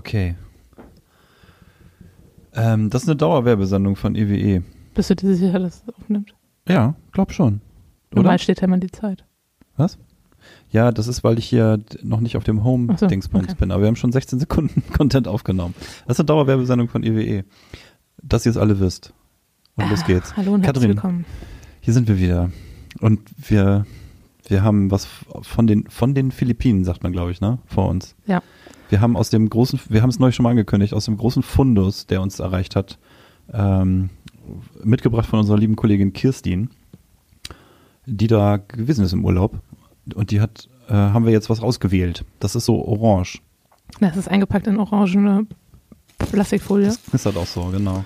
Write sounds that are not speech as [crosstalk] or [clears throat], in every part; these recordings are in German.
Okay. Ähm, das ist eine Dauerwerbesendung von E EWE. Bist du dir sicher, dass es aufnimmt? Ja, glaub schon. Oder? Normal steht ja immer die Zeit. Was? Ja, das ist, weil ich hier noch nicht auf dem Ach so, Home-Dingsbums okay. bin. Aber wir haben schon 16 Sekunden [laughs] Content aufgenommen. Das ist eine Dauerwerbesendung von EWE. Dass ihr es alle wisst. Und los geht's. Hallo und herzlich Katrin. willkommen. Hier sind wir wieder. Und wir, wir haben was von den, von den Philippinen, sagt man, glaube ich, ne? Vor uns. Ja. Wir haben aus dem großen, wir haben es neulich schon mal angekündigt, aus dem großen Fundus, der uns erreicht hat, ähm, mitgebracht von unserer lieben Kollegin Kirstin, die da gewesen ist im Urlaub. Und die hat, äh, haben wir jetzt was ausgewählt. Das ist so orange. Das ist eingepackt in orangene Plastikfolie. Das knistert auch so, genau.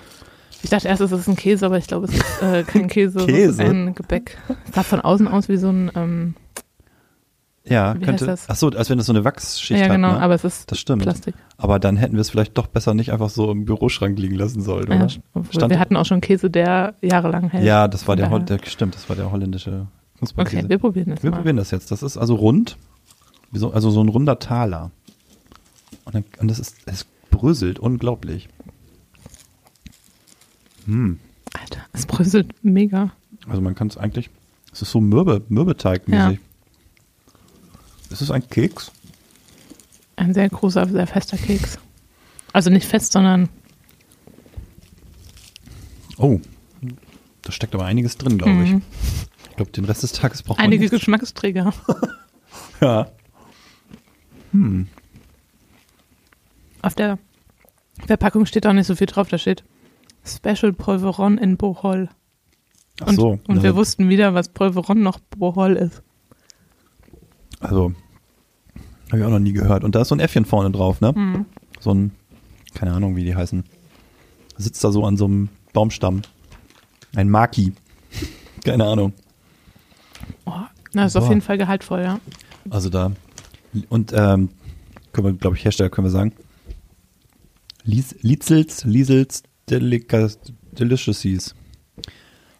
Ich dachte erst, es ist ein Käse, aber ich glaube, es ist äh, kein [laughs] Käse, Käse? ist ein Gebäck. Es sah von außen aus wie so ein, ähm, Ja, Wie könnte. das? Ach so, als wenn das so eine Wachsschicht ja hat. genau, ne? aber es ist das stimmt. Plastik. Aber dann hätten wir es vielleicht doch besser nicht einfach so im Büroschrank liegen lassen sollen, Ja, oder? wir hatten auch schon Käse, der jahrelang hält. Ja, das war der, Hol- der, stimmt, das war der holländische Knusperkäse. Okay, wir probieren es Wir mal. probieren das jetzt. Das ist also rund, also so ein runder Taler. Und, dann, und das ist, es bröselt unglaublich. Hm. Alter, es bröselt mega. Also man kann es eigentlich, es ist so Mürbe, Mürbeteig-mäßig. Ist es ein Keks? Ein sehr großer, sehr fester Keks. Also nicht fest, sondern Oh, da steckt aber einiges drin, glaube ich. Mhm. Ich glaube, den Rest des Tages braucht man einige. Geschmacksträger. [laughs] Ja. Hm. Auf der Verpackung steht auch nicht so viel drauf. Da steht Special Polveron in Bohol. Ach Und, so. und na, wir wussten wieder, was Polveron noch Bohol ist. Also, habe ich auch noch nie gehört. Und da ist so ein Äffchen vorne drauf, ne? Mhm. So ein, keine Ahnung, wie die heißen. Sitzt da so an so einem Baumstamm. Ein Maki. [laughs] keine Ahnung. Oh, das ist auf Boah. jeden Fall gehaltvoll, ja. Also da. Und, ähm, können wir, glaube ich, Hersteller können wir sagen. Lies, Lietzels, Liesels Delica- Deliciousies.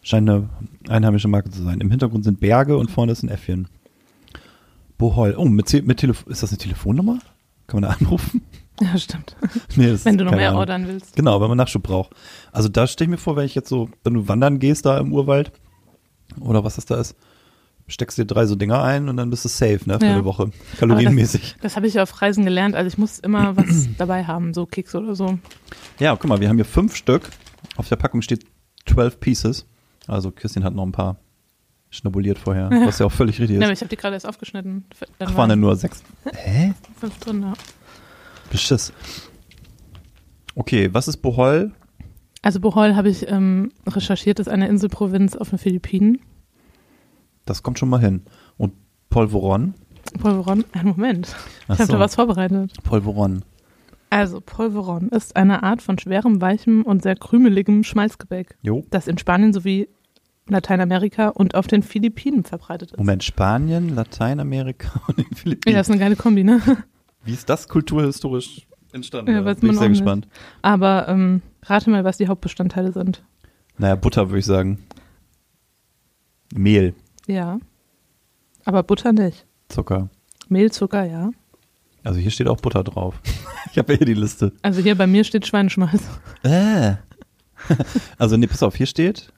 Scheint eine einheimische Marke zu sein. Im Hintergrund sind Berge und vorne ist ein Äffchen. Bohol. Oh, mit, mit Telefon. Ist das eine Telefonnummer? Kann man da anrufen? Ja, stimmt. [laughs] Nee, das Wenn du noch mehr Ahnung. ordern willst. Genau, wenn man Nachschub braucht. Also da stelle ich mir vor, wenn ich jetzt so, wenn du wandern gehst da im Urwald oder was das da ist, steckst dir drei so Dinger ein und dann bist du safe, ne, für Ja. eine Woche. Kalorienmäßig. Das habe ich auf Reisen gelernt. Also ich muss immer [clears throat] was dabei haben, so Keks oder so. Ja, guck mal, wir haben hier fünf Stück. Auf der Packung steht 12 Pieces. Also Christian hat noch ein paar schnabuliert vorher, [laughs] was ja auch völlig richtig Ja, aber ist. ich habe die gerade erst aufgeschnitten. Dann Ach, waren denn nur sechs? Hä? fünf drin, ja. Beschiss. Okay, was ist Bohol? Also Bohol habe ich ähm, recherchiert, ist eine Inselprovinz auf den Philippinen. Das kommt schon mal hin. Und Polvoron? Polveron, einen Moment. Ach Ich habe so. da was vorbereitet. Polvoron. Also Polveron ist eine Art von schwerem, weichem und sehr krümeligem Schmalzgebäck, Jo. das in Spanien sowie Lateinamerika und auf den Philippinen verbreitet ist. Moment, Spanien, Lateinamerika [laughs] und den Ja, Philippinen. das ist eine geile Kombi, ne? Wie ist das kulturhistorisch entstanden? Ja, weiß Bin ich sehr nicht. gespannt. Aber ähm, rate mal, was die Hauptbestandteile sind. Naja, Butter würde ich sagen. Mehl, Ja. Aber Butter nicht. Zucker. Mehl, Zucker, ja. Also hier steht auch Butter drauf. [laughs] ich habe ja hier die Liste. Also hier bei mir steht Schweineschmalz. Äh. [laughs] also nee, pass auf, hier steht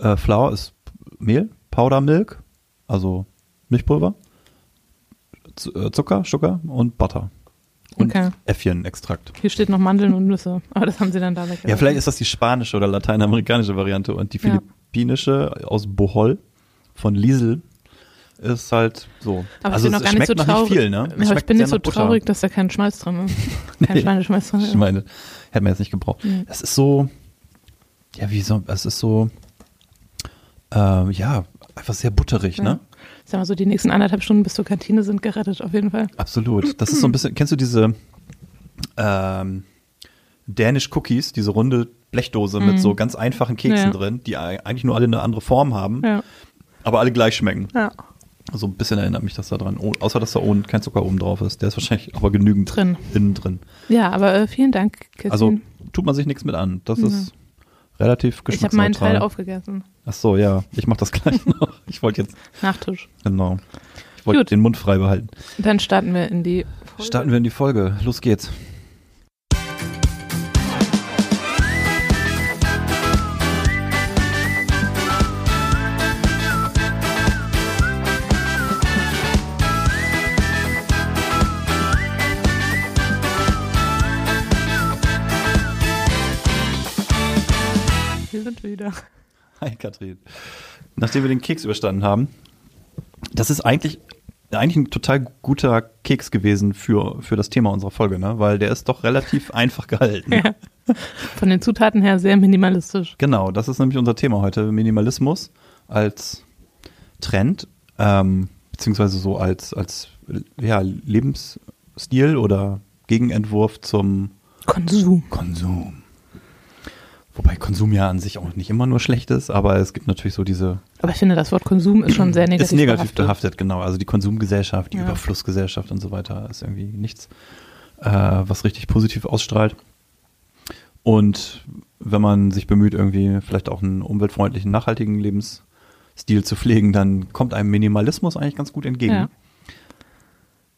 äh, Flour ist Mehl, Powder Milk, also Milchpulver, Z äh, Zucker, Zucker und Butter. Und Okay. Äffchenextrakt. Hier steht noch Mandeln und Nüsse. Aber das haben sie dann da weggelassen. Ja, vielleicht ist das die spanische oder lateinamerikanische Variante und die Ja. philippinische aus Bohol von Liesel ist halt so. Aber also ich bin es noch gar nicht so traurig. nicht viel, ne? Ja, Es aber ich bin nicht so traurig, dass da kein Schmalz drin ist. [laughs] Kein Nee. Schweineschmalz drin. Ich meine, hätte man jetzt nicht gebraucht. Nee. Das ist so, ja, wie so, es ist so, ähm, ja, einfach sehr butterig, Ja. ne? Ich sag mal so, die nächsten anderthalb Stunden bis zur Kantine sind gerettet, auf jeden Fall. Absolut. Das ist so ein [clears throat] bisschen, kennst du diese ähm, Danish Cookies, diese runde Blechdose mit Mhm. so ganz einfachen Keksen Ja. drin, die ei- eigentlich nur alle eine andere Form haben, Ja. aber alle gleich schmecken. ja. So ein bisschen erinnert mich das daran. Oh, außer, dass da ohne, kein Zucker oben drauf ist. Der ist wahrscheinlich aber genügend Drin. innen drin. Ja, aber äh, vielen Dank, Kirstin. Also tut man sich nichts mit an. Das ist relativ ich habe meinen Teil aufgegessen. Ach so, ja. Ich mach das [laughs] gleich noch. Ich wollte jetzt, Nachtisch. genau. Ich wollte den Mund frei behalten. Dann starten wir in die Folge. Starten wir in die Folge. Los geht's. Hi Katrin. Nachdem wir den Keks überstanden haben, das ist eigentlich, eigentlich ein total guter Keks gewesen für, für das Thema unserer Folge, ne? weil der ist doch relativ [laughs] einfach gehalten. Ja. Von den Zutaten her sehr minimalistisch. Genau, das ist nämlich unser Thema heute. Minimalismus als Trend, ähm, beziehungsweise so als, als ja, Lebensstil oder Gegenentwurf zum Konsum. Konsum. Konsum ja an sich auch nicht immer nur schlecht ist, aber es gibt natürlich so diese. Aber ich finde, das Wort Konsum ist schon sehr negativ. Ist negativ behaftet. behaftet, genau. Also die Konsumgesellschaft, die Ja. Überflussgesellschaft und so weiter ist irgendwie nichts, äh, was richtig positiv ausstrahlt. Und wenn man sich bemüht, irgendwie vielleicht auch einen umweltfreundlichen, nachhaltigen Lebensstil zu pflegen, dann kommt einem Minimalismus eigentlich ganz gut entgegen. Ja.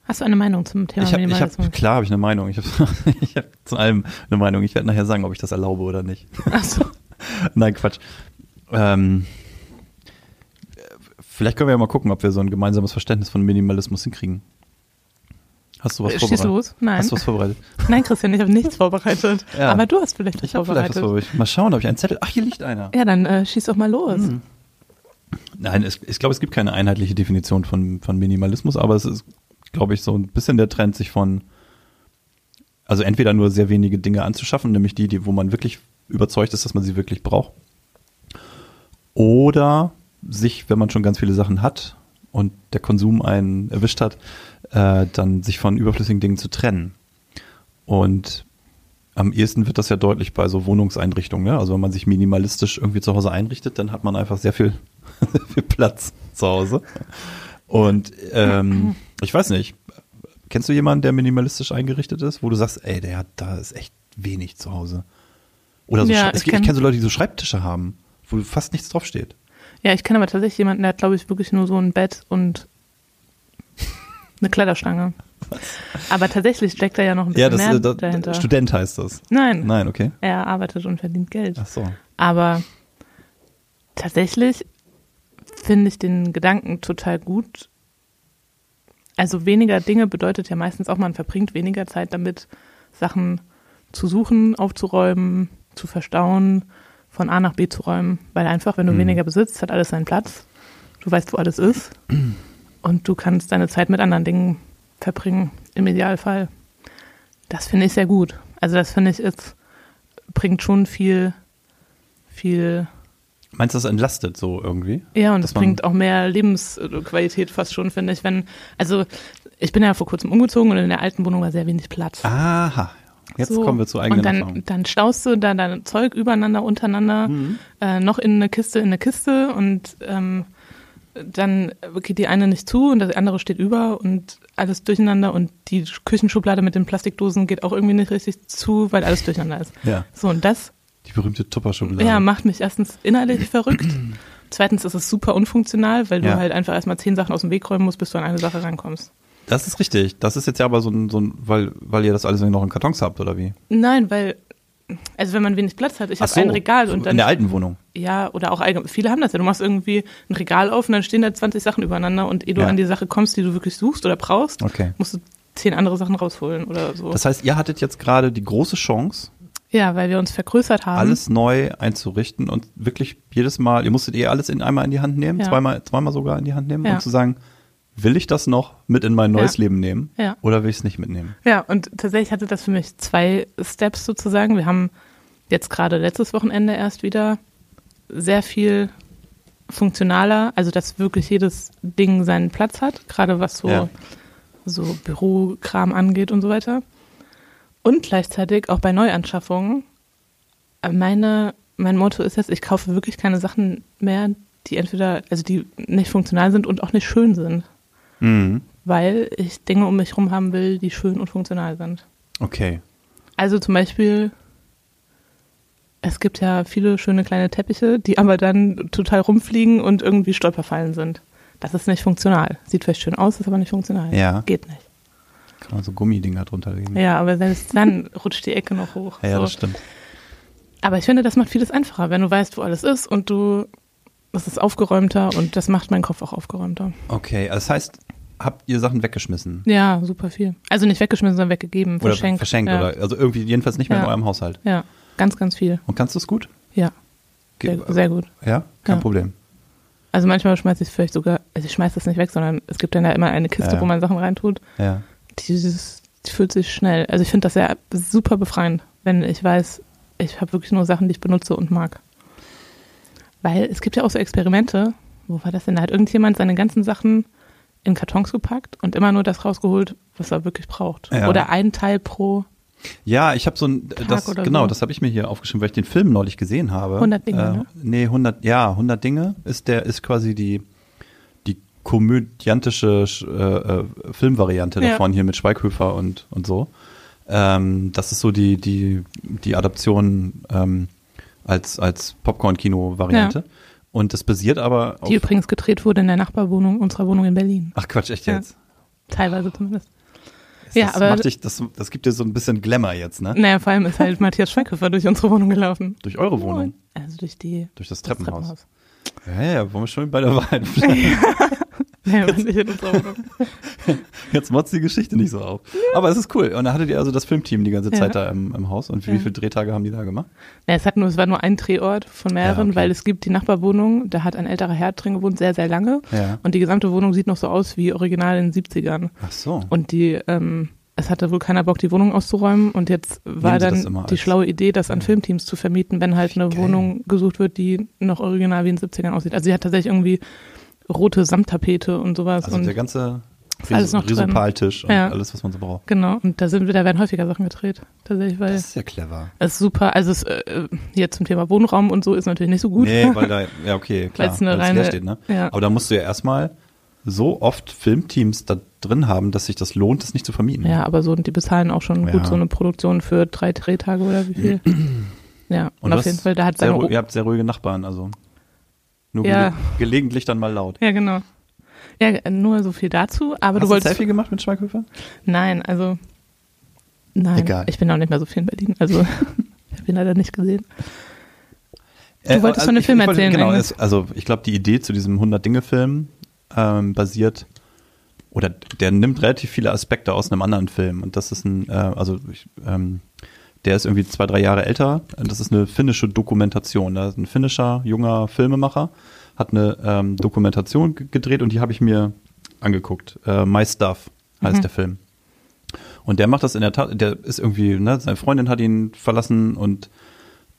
Hast du eine Meinung zum Thema Ich habe, ich Minimalismus? hab, klar habe ich eine Meinung. Ich habe [laughs] hab zu allem eine Meinung. Ich werde nachher sagen, ob ich das erlaube oder nicht. Ach so. [laughs] Nein, Quatsch. Ähm, vielleicht können wir ja mal gucken, ob wir so ein gemeinsames Verständnis von Minimalismus hinkriegen. Hast du was Schieß vorbereitet? los. Nein. Hast du was vorbereitet? [laughs] Nein, Christian, ich habe nichts vorbereitet. Ja. Aber du hast vielleicht was Ich habe vielleicht was vorbereitet. vorbereitet. Mal schauen, ob ich einen Zettel. Ach, hier liegt einer. ja, dann äh, schieß doch mal los. Hm. Nein, es, ich glaube, es gibt keine einheitliche Definition von, von Minimalismus, aber es ist, glaube ich, so ein bisschen der Trend, sich von, also entweder nur sehr wenige Dinge anzuschaffen, nämlich die, die, wo man wirklich überzeugt ist, dass man sie wirklich braucht, oder sich, wenn man schon ganz viele Sachen hat und der Konsum einen erwischt hat, äh, dann sich von überflüssigen Dingen zu trennen. Und am ehesten wird das ja deutlich bei so Wohnungseinrichtungen. Ne? Also wenn man sich minimalistisch irgendwie zu Hause einrichtet, dann hat man einfach sehr viel, [laughs] sehr viel Platz zu Hause. Und ähm, ich weiß nicht, kennst du jemanden, der minimalistisch eingerichtet ist, wo du sagst, ey, der hat, da ist echt wenig zu Hause. Oder so, Ja, ich ich kenn- kenne so Leute, die so Schreibtische haben, wo fast nichts draufsteht. Ja, ich kenne aber tatsächlich jemanden, der hat, glaube ich, wirklich nur so ein Bett und eine Kleiderstange. Aber tatsächlich steckt da ja noch ein bisschen Ja, das, mehr äh, das dahinter. Student heißt das. Nein, Nein, okay. er arbeitet und verdient Geld. Ach so. Aber tatsächlich finde ich den Gedanken total gut. Also weniger Dinge bedeutet ja meistens auch, man verbringt weniger Zeit damit, Sachen zu suchen, aufzuräumen, zu verstauen, von A nach B zu räumen. Weil einfach, wenn du Mhm. weniger besitzt, hat alles seinen Platz. Du weißt, wo alles ist. [clears throat] Und du kannst deine Zeit mit anderen Dingen verbringen, im Idealfall. Das finde ich sehr gut. Also das finde ich ist, bringt schon viel, viel Meinst du, das entlastet so irgendwie? ja, und das bringt auch mehr Lebensqualität fast schon, finde ich. Wenn, also ich bin ja vor kurzem umgezogen und in der alten Wohnung war sehr wenig Platz. Aha. Jetzt So. kommen wir zu eigenen Und dann, dann staust du da dein Zeug übereinander, untereinander, Mhm. äh, noch in eine Kiste, in eine Kiste und ähm, dann geht die eine nicht zu und das andere steht über und alles durcheinander und die Küchenschublade mit den Plastikdosen geht auch irgendwie nicht richtig zu, weil alles durcheinander ist. Ja, So, und das die berühmte Tupper-Schublade. ja, macht mich erstens innerlich [clears throat] verrückt. Zweitens ist es super unfunktional, weil du Ja. halt einfach erstmal zehn Sachen aus dem Weg räumen musst, bis du an eine Sache rankommst. Das ist richtig. Das ist jetzt ja aber so ein, so ein weil, weil ihr das alles noch in Kartons habt, oder wie? Nein, weil, also wenn man wenig Platz hat, ich habe ein Regal und dann. In der alten Wohnung. Ja, oder auch allgemein, viele haben das ja. Du machst irgendwie ein Regal auf und dann stehen da 20 Sachen übereinander und ehe du Ja. an die Sache kommst, die du wirklich suchst oder brauchst, Okay. musst du zehn andere Sachen rausholen oder so. Das heißt, ihr hattet jetzt gerade die große Chance, ja, weil wir uns vergrößert haben. alles neu einzurichten und wirklich jedes Mal, ihr musstet eh alles in einmal in die Hand nehmen, Ja. zweimal, zweimal sogar in die Hand nehmen, Ja. um zu sagen, will ich das noch mit in mein neues Ja. Leben nehmen Ja. oder will ich es nicht mitnehmen? Ja, und tatsächlich hatte das für mich zwei Steps sozusagen. Wir haben jetzt gerade letztes Wochenende erst wieder sehr viel funktionaler, also dass wirklich jedes Ding seinen Platz hat, gerade was so, Ja. so Bürokram angeht und so weiter. Und gleichzeitig auch bei Neuanschaffungen. äh, Meine, mein Motto ist jetzt, ich kaufe wirklich keine Sachen mehr, die entweder, also die nicht funktional sind und auch nicht schön sind Mhm. weil ich Dinge um mich herum haben will, die schön und funktional sind. Okay. Also zum Beispiel, es gibt ja viele schöne kleine Teppiche, die [laughs] aber dann total rumfliegen und irgendwie Stolperfallen sind. Das ist nicht funktional. Sieht vielleicht schön aus, ist aber nicht funktional. Ja. Geht nicht. Kann man so Gummidinger drunter legen. Ja, aber selbst dann rutscht die Ecke noch hoch. Ja, ja, so. das stimmt. Aber ich finde, das macht vieles einfacher, wenn du weißt, wo alles ist und du, es ist aufgeräumter und das macht meinen Kopf auch aufgeräumter. Okay, also das heißt, habt ihr Sachen weggeschmissen? Ja, super viel. Also nicht weggeschmissen, sondern weggegeben, Oder verschenkt. verschenkt ja. oder also irgendwie jedenfalls nicht mehr in Ja. eurem Haushalt. Ja, ganz, ganz viel. Und kannst du es gut? Ja. Sehr, sehr gut. Ja, kein Ja. Problem. Also manchmal schmeiße ich es vielleicht sogar, also ich schmeiße das nicht weg, sondern es gibt dann ja immer eine Kiste, wo man Sachen reintut. Ja. Dieses, die fühlt sich schnell. Also ich finde das ja super befreiend, wenn ich weiß, ich habe wirklich nur Sachen, die ich benutze und mag. Weil es gibt ja auch so Experimente, wo war das denn? Da hat irgendjemand seine ganzen Sachen in Kartons gepackt und immer nur das rausgeholt, was er wirklich braucht. Ja. Oder ein Teil pro Ja, ich habe so ein, das, oder genau, so. das habe ich mir hier aufgeschrieben, weil ich den Film neulich gesehen habe. 100 Dinge, äh, ne? Nee, 100, ja, 100 Dinge ist der, ist quasi die komödiantische äh, äh, Filmvariante Ja. davon hier mit Schweighöfer und, und so. Ähm, das ist so die, die, die Adaption ähm, als, als Popcorn-Kino-Variante. Und das basiert aber auf. Die übrigens gedreht wurde in der Nachbarwohnung unserer Wohnung in Berlin. Ach Quatsch, echt Ja. jetzt? Teilweise zumindest. Das Ja, aber- macht dich, das, das gibt dir so ein bisschen Glamour jetzt, ne? Naja, vor allem ist halt Matthias Schweighöfer durch unsere Wohnung gelaufen. Durch eure Wohnung. Also durch die Durch das das Treppenhaus. Ja, ja, wollen wir schon bei der Wahrheit. [laughs] Naja, [laughs] Jetzt motzt die Geschichte nicht so auf. Aber es ist cool. Und da hattet ihr also das Filmteam die ganze Ja. Zeit da im, im Haus. Und wie Ja. viele Drehtage haben die da gemacht? Ja, es, hat nur, es war nur ein Drehort von mehreren, Ja, okay. weil es gibt die Nachbarwohnung, da hat ein älterer Herr drin gewohnt, sehr, sehr lange. Ja. Und die gesamte Wohnung sieht noch so aus wie original in den 70ern. Ach so. Und die, ähm, es hatte wohl keiner Bock, die Wohnung auszuräumen. Und jetzt war dann die schlaue Idee, das an Filmteams zu vermieten, wenn halt eine. Wohnung gesucht wird, die noch original wie in den 70ern aussieht. Also sie hat tatsächlich irgendwie rote Samttapete und sowas. Also und der ganze alles noch. Risopaltisch und Ja. alles, was man so braucht. genau, und da sind wir, da werden häufiger Sachen gedreht. Tatsächlich, weil Das ist ja clever. es ist super, also es, äh, hier zum Thema Wohnraum und so ist natürlich nicht so gut. Nee, weil da, [laughs] ja, okay, klar, Weil es eine reine- leer steht, ne? ja. Aber da musst du ja erstmal so oft Filmteams da drin haben, dass sich das lohnt, es nicht zu vermieten. Ja, aber so, die bezahlen auch schon Ja. gut so eine Produktion für drei Drehtage oder wie viel. [clears throat] ja, und, du auf jeden Fall, da hat sehr, ihr habt sehr ruhige Nachbarn, also nur Ja. gele gelegentlich dann mal laut. ja, genau. Ja, nur so viel dazu, aber Hast du du ein wolltest. Selfie gemacht mit Schweighöfer? Nein, also. Nein, Egal. ich bin auch nicht mehr so viel in Berlin, also [laughs] ich habe ihn leider nicht gesehen. Äh, wolltest von dem ich- Film ich wollte- erzählen Genau, eigentlich. es, also ich glaube, die Idee zu diesem 100-Dinge-Film ähm, basiert oder der nimmt relativ viele Aspekte aus einem anderen Film und das ist ein, äh, also ich, ähm, der ist irgendwie zwei, drei Jahre älter. Das ist eine finnische Dokumentation. Da ist ein finnischer junger Filmemacher, hat eine ähm, Dokumentation gedreht und die habe ich mir angeguckt. Äh, My Stuff heißt Mhm. der Film. Und der macht das in der Tat, der ist irgendwie, ne, seine Freundin hat ihn verlassen und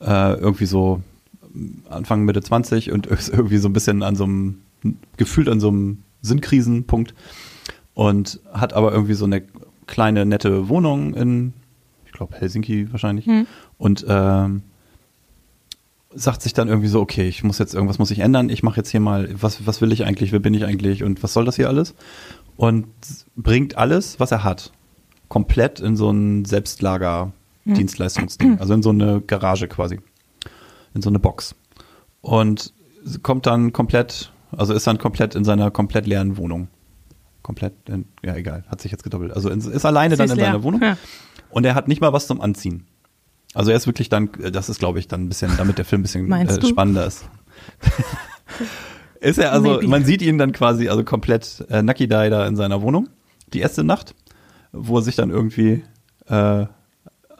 äh, irgendwie so Anfang, Mitte 20 und [laughs] ist irgendwie so ein bisschen an so einem, gefühlt an so einem Sinnkrisenpunkt und hat aber irgendwie so eine kleine, nette Wohnung in, glaube, Helsinki wahrscheinlich Hm. und ähm, sagt sich dann irgendwie so, okay, ich muss jetzt, irgendwas muss ich ändern, ich mache jetzt hier mal, was, was will ich eigentlich, wer bin ich eigentlich und was soll das hier alles? Und bringt alles, was er hat, komplett in so ein Selbstlager-Dienstleistungsding, also in so eine Garage quasi, in so eine Box. Und kommt dann komplett, also ist dann komplett in seiner komplett leeren Wohnung. Komplett, in, ja egal, hat sich jetzt gedoppelt. Also ist alleine Sie dann ist in leer. seiner Wohnung Ja. Und er hat nicht mal was zum Anziehen. Also er ist wirklich dann, das ist glaube ich dann ein bisschen, damit der Film ein bisschen [laughs] äh, spannender ist. [laughs] ist er also, Maybe. man sieht ihn dann quasi also komplett äh, Nakidai da in seiner Wohnung, die erste Nacht, wo er sich dann irgendwie äh,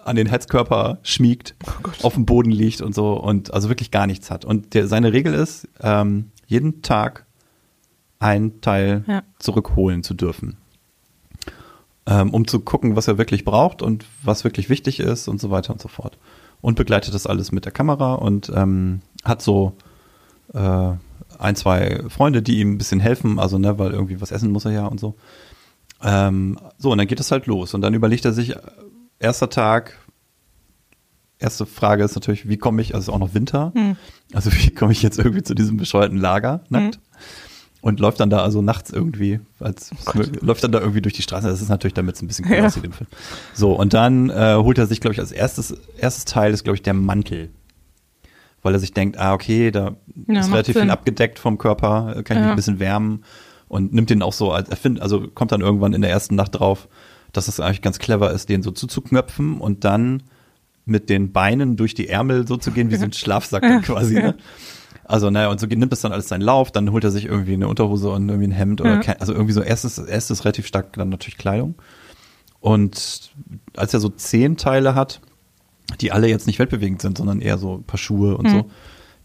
an den Hetzkörper schmiegt, auf dem Boden liegt und so und also wirklich gar nichts hat. Und der, seine Regel ist, ähm, jeden Tag ein Teil Ja. zurückholen zu dürfen. Ähm, um zu gucken, was er wirklich braucht und was wirklich wichtig ist und so weiter und so fort. Und begleitet das alles mit der Kamera und ähm, hat so äh, ein, zwei Freunde, die ihm ein bisschen helfen, also ne, weil irgendwie was essen muss er ja und so. Ähm, so, und dann geht es halt los. Und dann überlegt er sich, äh, erster Tag, erste Frage ist natürlich, wie komme ich, also es ist auch noch Winter, Hm. also [laughs] wie komme ich jetzt irgendwie zu diesem bescheuerten Lager nackt? Und läuft dann da also nachts irgendwie, als läuft dann da irgendwie durch die Straße. Das ist natürlich, damit es ein bisschen cool Ja. aussieht im Film. So, und dann äh, holt er sich, glaube ich, als erstes, erstes Teil ist, glaube ich, der Mantel. Weil er sich denkt, ah, okay, da Ja, ist relativ Sinn. viel abgedeckt vom Körper, äh, kann ich mich Ja. ein bisschen wärmen und nimmt den auch so als, er findet, also kommt dann irgendwann in der ersten Nacht drauf, dass es eigentlich ganz clever ist, den so zuzuknöpfen und dann mit den Beinen durch die Ärmel so zu gehen, wie so ein [laughs] Schlafsack quasi, ne? Also, naja, und so nimmt das dann alles seinen Lauf, dann holt er sich irgendwie eine Unterhose und irgendwie ein Hemd oder, Ja. also irgendwie so erstes, erstes relativ stark dann natürlich Kleidung. Und als er so zehn Teile hat, die alle jetzt nicht weltbewegend sind, sondern eher so ein paar Schuhe und Mhm. so,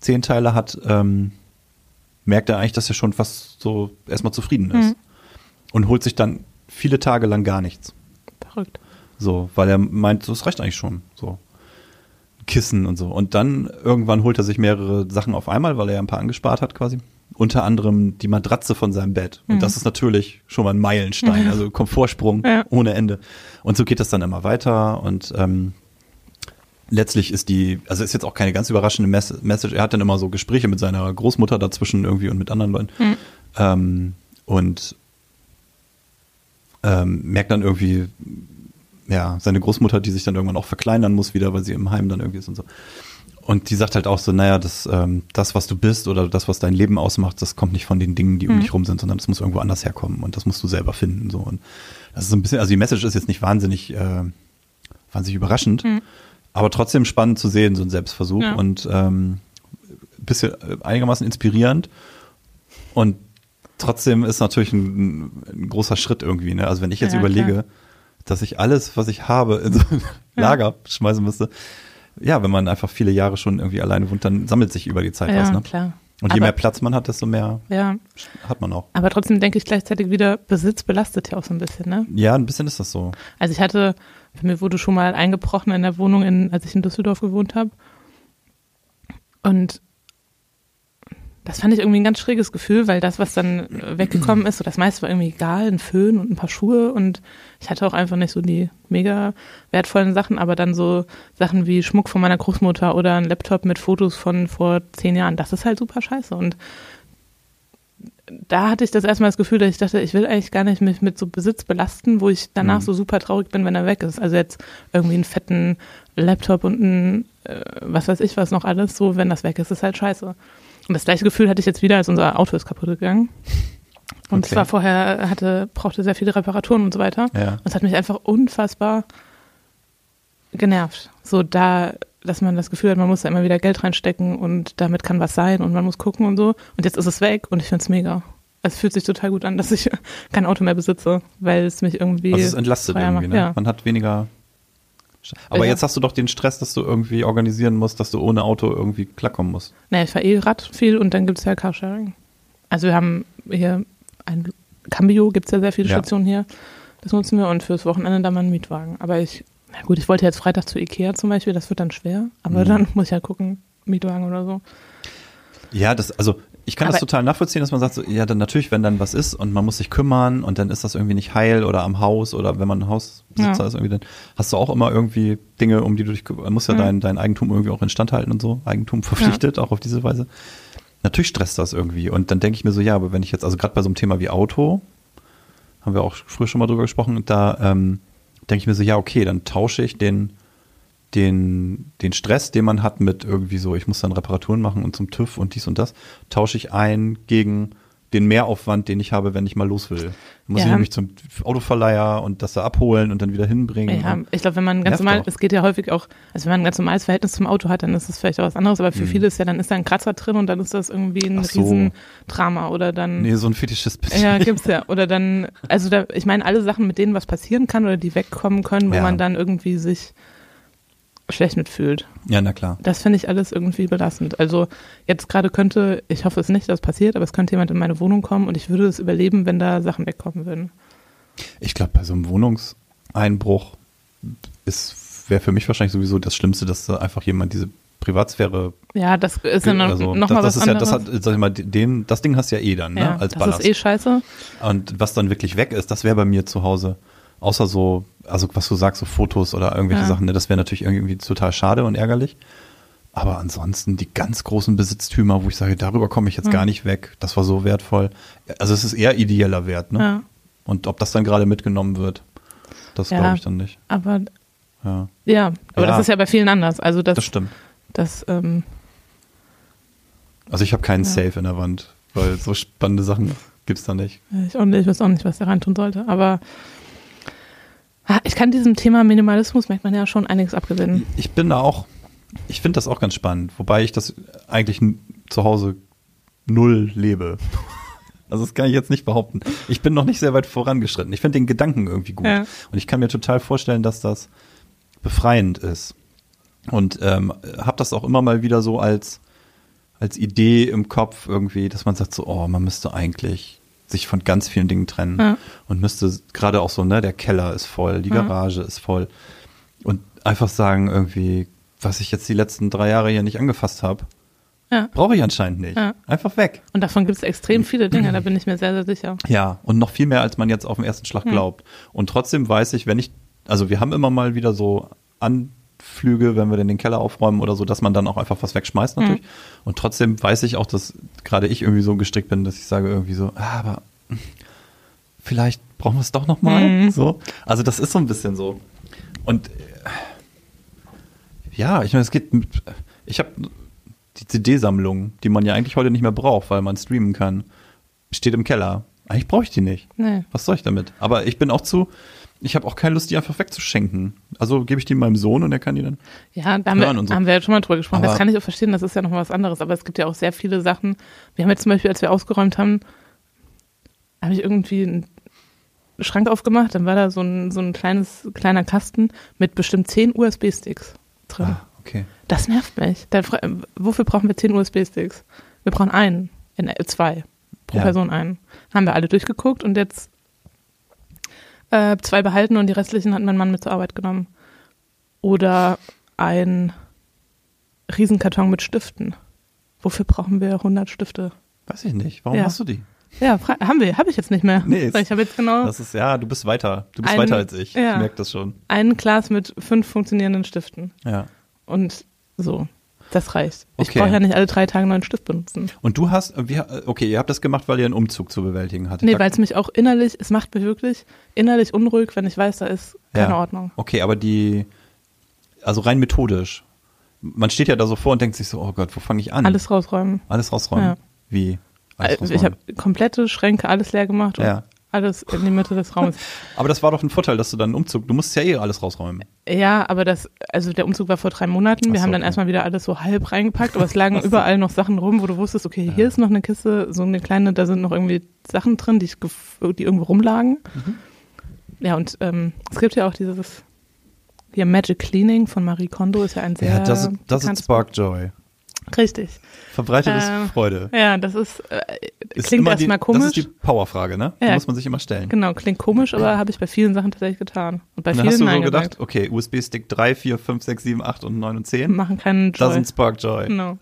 zehn Teile hat, ähm, merkt er eigentlich, dass er schon fast so erstmal zufrieden ist. Mhm. Und holt sich dann viele Tage lang gar nichts. Verrückt. So, weil er meint, so, es reicht eigentlich schon. So. Kissen und so. Und dann irgendwann holt er sich mehrere Sachen auf einmal, weil er ja ein paar angespart hat quasi. Unter anderem die Matratze von seinem Bett. Und Mhm. das ist natürlich schon mal ein Meilenstein, also Komfortsprung Ja. ohne Ende. Und so geht das dann immer weiter und ähm, letztlich ist die, also ist jetzt auch keine ganz überraschende Mess Message. Er hat dann immer so Gespräche mit seiner Großmutter dazwischen irgendwie und mit anderen Leuten. Mhm. Ähm, und ähm, merkt dann irgendwie, ja, seine Großmutter, die sich dann irgendwann auch verkleinern muss wieder, weil sie im Heim dann irgendwie ist und so. Und die sagt halt auch so, naja, das, ähm, das, was du bist oder das, was dein Leben ausmacht, das kommt nicht von den Dingen, die um Mhm. dich rum sind, sondern das muss irgendwo anders herkommen und das musst du selber finden. So. Und das ist so ein bisschen, also die Message ist jetzt nicht wahnsinnig, äh, wahnsinnig überraschend, Mhm. aber trotzdem spannend zu sehen, so ein Selbstversuch Ja. und ähm, bisschen äh, einigermaßen inspirierend. Und trotzdem ist natürlich ein, ein großer Schritt irgendwie. Ne? Also wenn ich jetzt Ja, überlege, klar. Dass ich alles, was ich habe, in so ein [laughs] Ja. Lager schmeißen müsste. Ja, wenn man einfach viele Jahre schon irgendwie alleine wohnt, dann sammelt sich über die Zeit ja, was. Ne? klar. Und je Aber- mehr Platz man hat, desto mehr Ja, hat man auch. aber trotzdem denke ich gleichzeitig wieder, Besitz belastet ja auch so ein bisschen, ne? Ja, ein bisschen ist das so. Also ich hatte, bei mir wurde schon mal eingebrochen in der Wohnung, in, als ich in Düsseldorf gewohnt habe. Und das fand ich irgendwie ein ganz schräges Gefühl, weil das, was dann äh, weggekommen ist, so das meiste war irgendwie egal, ein Föhn und ein paar Schuhe und ich hatte auch einfach nicht so die mega wertvollen Sachen, aber dann so Sachen wie Schmuck von meiner Großmutter oder ein Laptop mit Fotos von vor zehn Jahren, das ist halt super scheiße und da hatte ich das erstmal das Gefühl, dass ich dachte, ich will eigentlich gar nicht mich mit so Besitz belasten, wo ich danach Mhm. so super traurig bin, wenn er weg ist. Also jetzt irgendwie einen fetten Laptop und ein, äh, was weiß ich was noch alles, so wenn das weg ist, ist halt scheiße. Und das gleiche Gefühl hatte ich jetzt wieder, als unser Auto ist kaputt gegangen. Und Okay. war vorher, hatte, brauchte sehr viele Reparaturen und so weiter. Ja. Und es hat mich einfach unfassbar genervt. So da, dass man das Gefühl hat, man muss da immer wieder Geld reinstecken und damit kann was sein und man muss gucken und so. Und jetzt ist es weg und ich finde es mega. Es fühlt sich total gut an, [laughs] dass ich kein Auto mehr besitze, weil es mich irgendwie. Also es entlastet irgendwie, ne? ja. Man hat weniger. Aber Ja. jetzt hast du doch den Stress, dass du irgendwie organisieren musst, dass du ohne Auto irgendwie klarkommen musst. Naja, ich fahre eh Rad viel und dann gibt es ja Carsharing. Also wir haben hier ein Cambio, gibt es ja sehr viele Ja. Stationen hier. Das nutzen wir und fürs Wochenende dann mal einen Mietwagen. Aber ich, na gut, ich wollte jetzt Freitag zu Ikea zum Beispiel, das wird dann schwer. Aber Mhm. dann muss ich ja gucken, Mietwagen oder so. Ja, das, also ich kann das Aber- total nachvollziehen, dass man sagt, so, ja, dann natürlich, wenn dann was ist und man muss sich kümmern und dann ist das irgendwie nicht heil oder am Haus oder wenn man ein Hausbesitzer Ja. ist, irgendwie, dann hast du auch immer irgendwie Dinge, um die du dich kümmerst. Man muss ja Mhm. dein, dein Eigentum irgendwie auch instand halten und so. Eigentum verpflichtet, auch auf diese Weise. Natürlich stresst das irgendwie. Und dann denke ich mir so, ja, aber wenn ich jetzt, also gerade bei so einem Thema wie Auto, haben wir auch früher schon mal drüber gesprochen, da ähm, denke ich mir so, ja, okay, dann tausche ich den, den, den Stress, den man hat mit irgendwie so, ich muss dann Reparaturen machen und zum TÜV und dies und das, tausche ich ein gegen den Mehraufwand, den ich habe, wenn ich mal los will. Dann muss Ja. ich nämlich zum Autoverleiher und das da abholen und dann wieder hinbringen. Ja, ich glaube, wenn man ganz normal, es geht ja häufig auch, also wenn man ein ganz normales Verhältnis zum Auto hat, dann ist das vielleicht auch was anderes, aber für Mhm. viele ist ja, dann ist da ein Kratzer drin und dann ist das irgendwie ein Ach so. Riesendrama oder dann. nee, so ein Fetischist bin ich Ja, gibt's ja. [laughs] Oder dann, also da, ich meine, alle Sachen, mit denen was passieren kann oder die wegkommen können, wo Ja. man dann irgendwie sich schlecht mitfühlt. Ja, na klar. Das finde ich alles irgendwie belastend. Also jetzt gerade könnte, ich hoffe es nicht, dass es passiert, aber es könnte jemand in meine Wohnung kommen und ich würde es überleben, wenn da Sachen wegkommen würden. Ich glaube, bei so einem Wohnungseinbruch ist wäre für mich wahrscheinlich sowieso das Schlimmste, dass da einfach jemand diese Privatsphäre Ja, das ist ja noch, also, noch das, mal das was ist ja, anderes. das hat, sag ich mal, den, das Ding hast du ja eh dann, ne, ja, als das Ballast. ist eh scheiße. Und was dann wirklich weg ist, das wäre bei mir zu Hause, außer so, also was du sagst, so Fotos oder irgendwelche Ja. Sachen, ne, das wäre natürlich irgendwie total schade und ärgerlich. Aber ansonsten die ganz großen Besitztümer, wo ich sage, darüber komme ich jetzt Mhm. gar nicht weg, das war so wertvoll. Also es ist eher ideeller Wert, ne? Ja, Und ob das dann gerade mitgenommen wird, das Ja. glaube ich dann nicht. aber Ja, ja, aber das ist ja bei vielen anders. Also das, das stimmt. das ähm, Also ich habe keinen. Safe in der Wand, weil so spannende Sachen gibt's da nicht. ich, auch nicht, ich weiß auch nicht, was der reintun sollte. Aber ich kann diesem Thema Minimalismus, merkt man ja schon einiges abgewinnen. Ich bin da auch, ich finde das auch ganz spannend, wobei ich das eigentlich zu Hause null lebe. [laughs] Also das kann ich jetzt nicht behaupten. Ich bin noch nicht sehr weit vorangeschritten. Ich finde den Gedanken irgendwie gut. Ja. Und ich kann mir total vorstellen, dass das befreiend ist. Und ähm, habe das auch immer mal wieder so als, als Idee im Kopf irgendwie, dass man sagt so, oh, man müsste eigentlich sich von ganz vielen Dingen trennen Ja. und müsste gerade auch so, ne, der Keller ist voll, die. Garage ist voll und einfach sagen irgendwie, was ich jetzt die letzten drei Jahre hier nicht angefasst habe, Ja. brauche ich anscheinend nicht. Ja. Einfach weg. Und davon gibt es extrem viele Dinge, da bin ich mir sehr, sehr sicher. Ja, und noch viel mehr, als man jetzt auf den ersten Schlag glaubt. Und trotzdem weiß ich, wenn ich, also wir haben immer mal wieder so Anflüge, wenn wir denn den Keller aufräumen oder so, dass man dann auch einfach was wegschmeißt natürlich. Und trotzdem weiß ich auch, dass gerade ich irgendwie so gestrickt bin, dass ich sage irgendwie so, ah, aber vielleicht brauchen wir es doch noch mal. Mhm. So. Also das ist so ein bisschen so. Und äh, ja, ich meine, es geht mit, ich habe die CD-Sammlung, die man ja eigentlich heute nicht mehr braucht, weil man streamen kann, steht im Keller. Eigentlich brauche ich die nicht. Nee. Was soll ich damit? Aber ich bin auch zu, ich habe auch keine Lust, die einfach wegzuschenken. Also gebe ich die meinem Sohn und er kann die dann. Ja, da haben, wir, so. haben wir ja schon mal drüber gesprochen. Aber- das kann ich auch verstehen, das ist ja noch was anderes. Aber es gibt ja auch sehr viele Sachen. Wir haben jetzt zum Beispiel, als wir ausgeräumt haben, habe ich irgendwie einen Schrank aufgemacht. Dann war da so ein, so ein kleines, kleiner Kasten mit bestimmt zehn USB-Sticks drin. Ah, okay. Das nervt mich. Dann, wofür brauchen wir zehn USB-Sticks? Wir brauchen einen, in, äh, zwei pro Ja. Person einen. Haben wir alle durchgeguckt und jetzt äh, zwei behalten und die restlichen hat mein Mann mit zur Arbeit genommen. Oder ein Riesenkarton mit Stiften. Wofür brauchen wir 100 Stifte? Weiß ich nicht. Warum Ja. hast du die? Ja, haben wir, habe ich jetzt nicht mehr. Nee, ich habe jetzt genau Das ist, ja, du bist weiter. Du bist Ein- weiter als ich. ja. Ich merke das schon. ein Glas mit fünf funktionierenden Stiften. Ja. Und so, das reicht. Ich Okay. brauche ja nicht alle drei Tage einen neuen Stift benutzen. Und du hast, okay, ihr habt das gemacht, weil ihr einen Umzug zu bewältigen hattet. Nee, weil es mich auch innerlich, es macht mich wirklich innerlich unruhig, wenn ich weiß, da ist keine Ja. Ordnung. Okay, aber die, also rein methodisch. Man steht ja da so vor und denkt sich so, oh Gott, wo fange ich an? Alles rausräumen. Alles rausräumen. Ja. Wie? Alles Äh, Ich habe komplette Schränke, alles leer gemacht und Ja. Alles in die Mitte des Raumes. [laughs] Aber das war doch ein Vorteil, dass du dann einen Umzug, du musst ja eh alles rausräumen. Ja, aber das, also der Umzug war vor drei Monaten. Wir so, haben dann okay. erstmal wieder alles so halb reingepackt, aber es [laughs] lagen überall noch Sachen rum, wo du wusstest, okay, hier ist noch eine Kiste, so eine kleine, da sind noch irgendwie Sachen drin, die, ich die irgendwo rumlagen. Mhm. Ja, und ähm, es gibt ja auch dieses hier Magic Cleaning von Marie Kondo, ist ja ein sehr Ja, das, ist- das ist bekanntes Richtig. Verbreitetes Ähm, Freude. Ja, das ist, äh, Ist klingt die, erstmal Das komisch. ist die Powerfrage, ne? Die Ja. muss man sich immer stellen. Genau, klingt komisch, aber habe ich bei vielen Sachen tatsächlich getan. Und bei Und dann vielen hast du so gedacht, okay, USB-Stick 3, 4, 5, 6, 7, 8 und 9 und 10. Machen keinen Joy. Doesn't Spark Joy. No.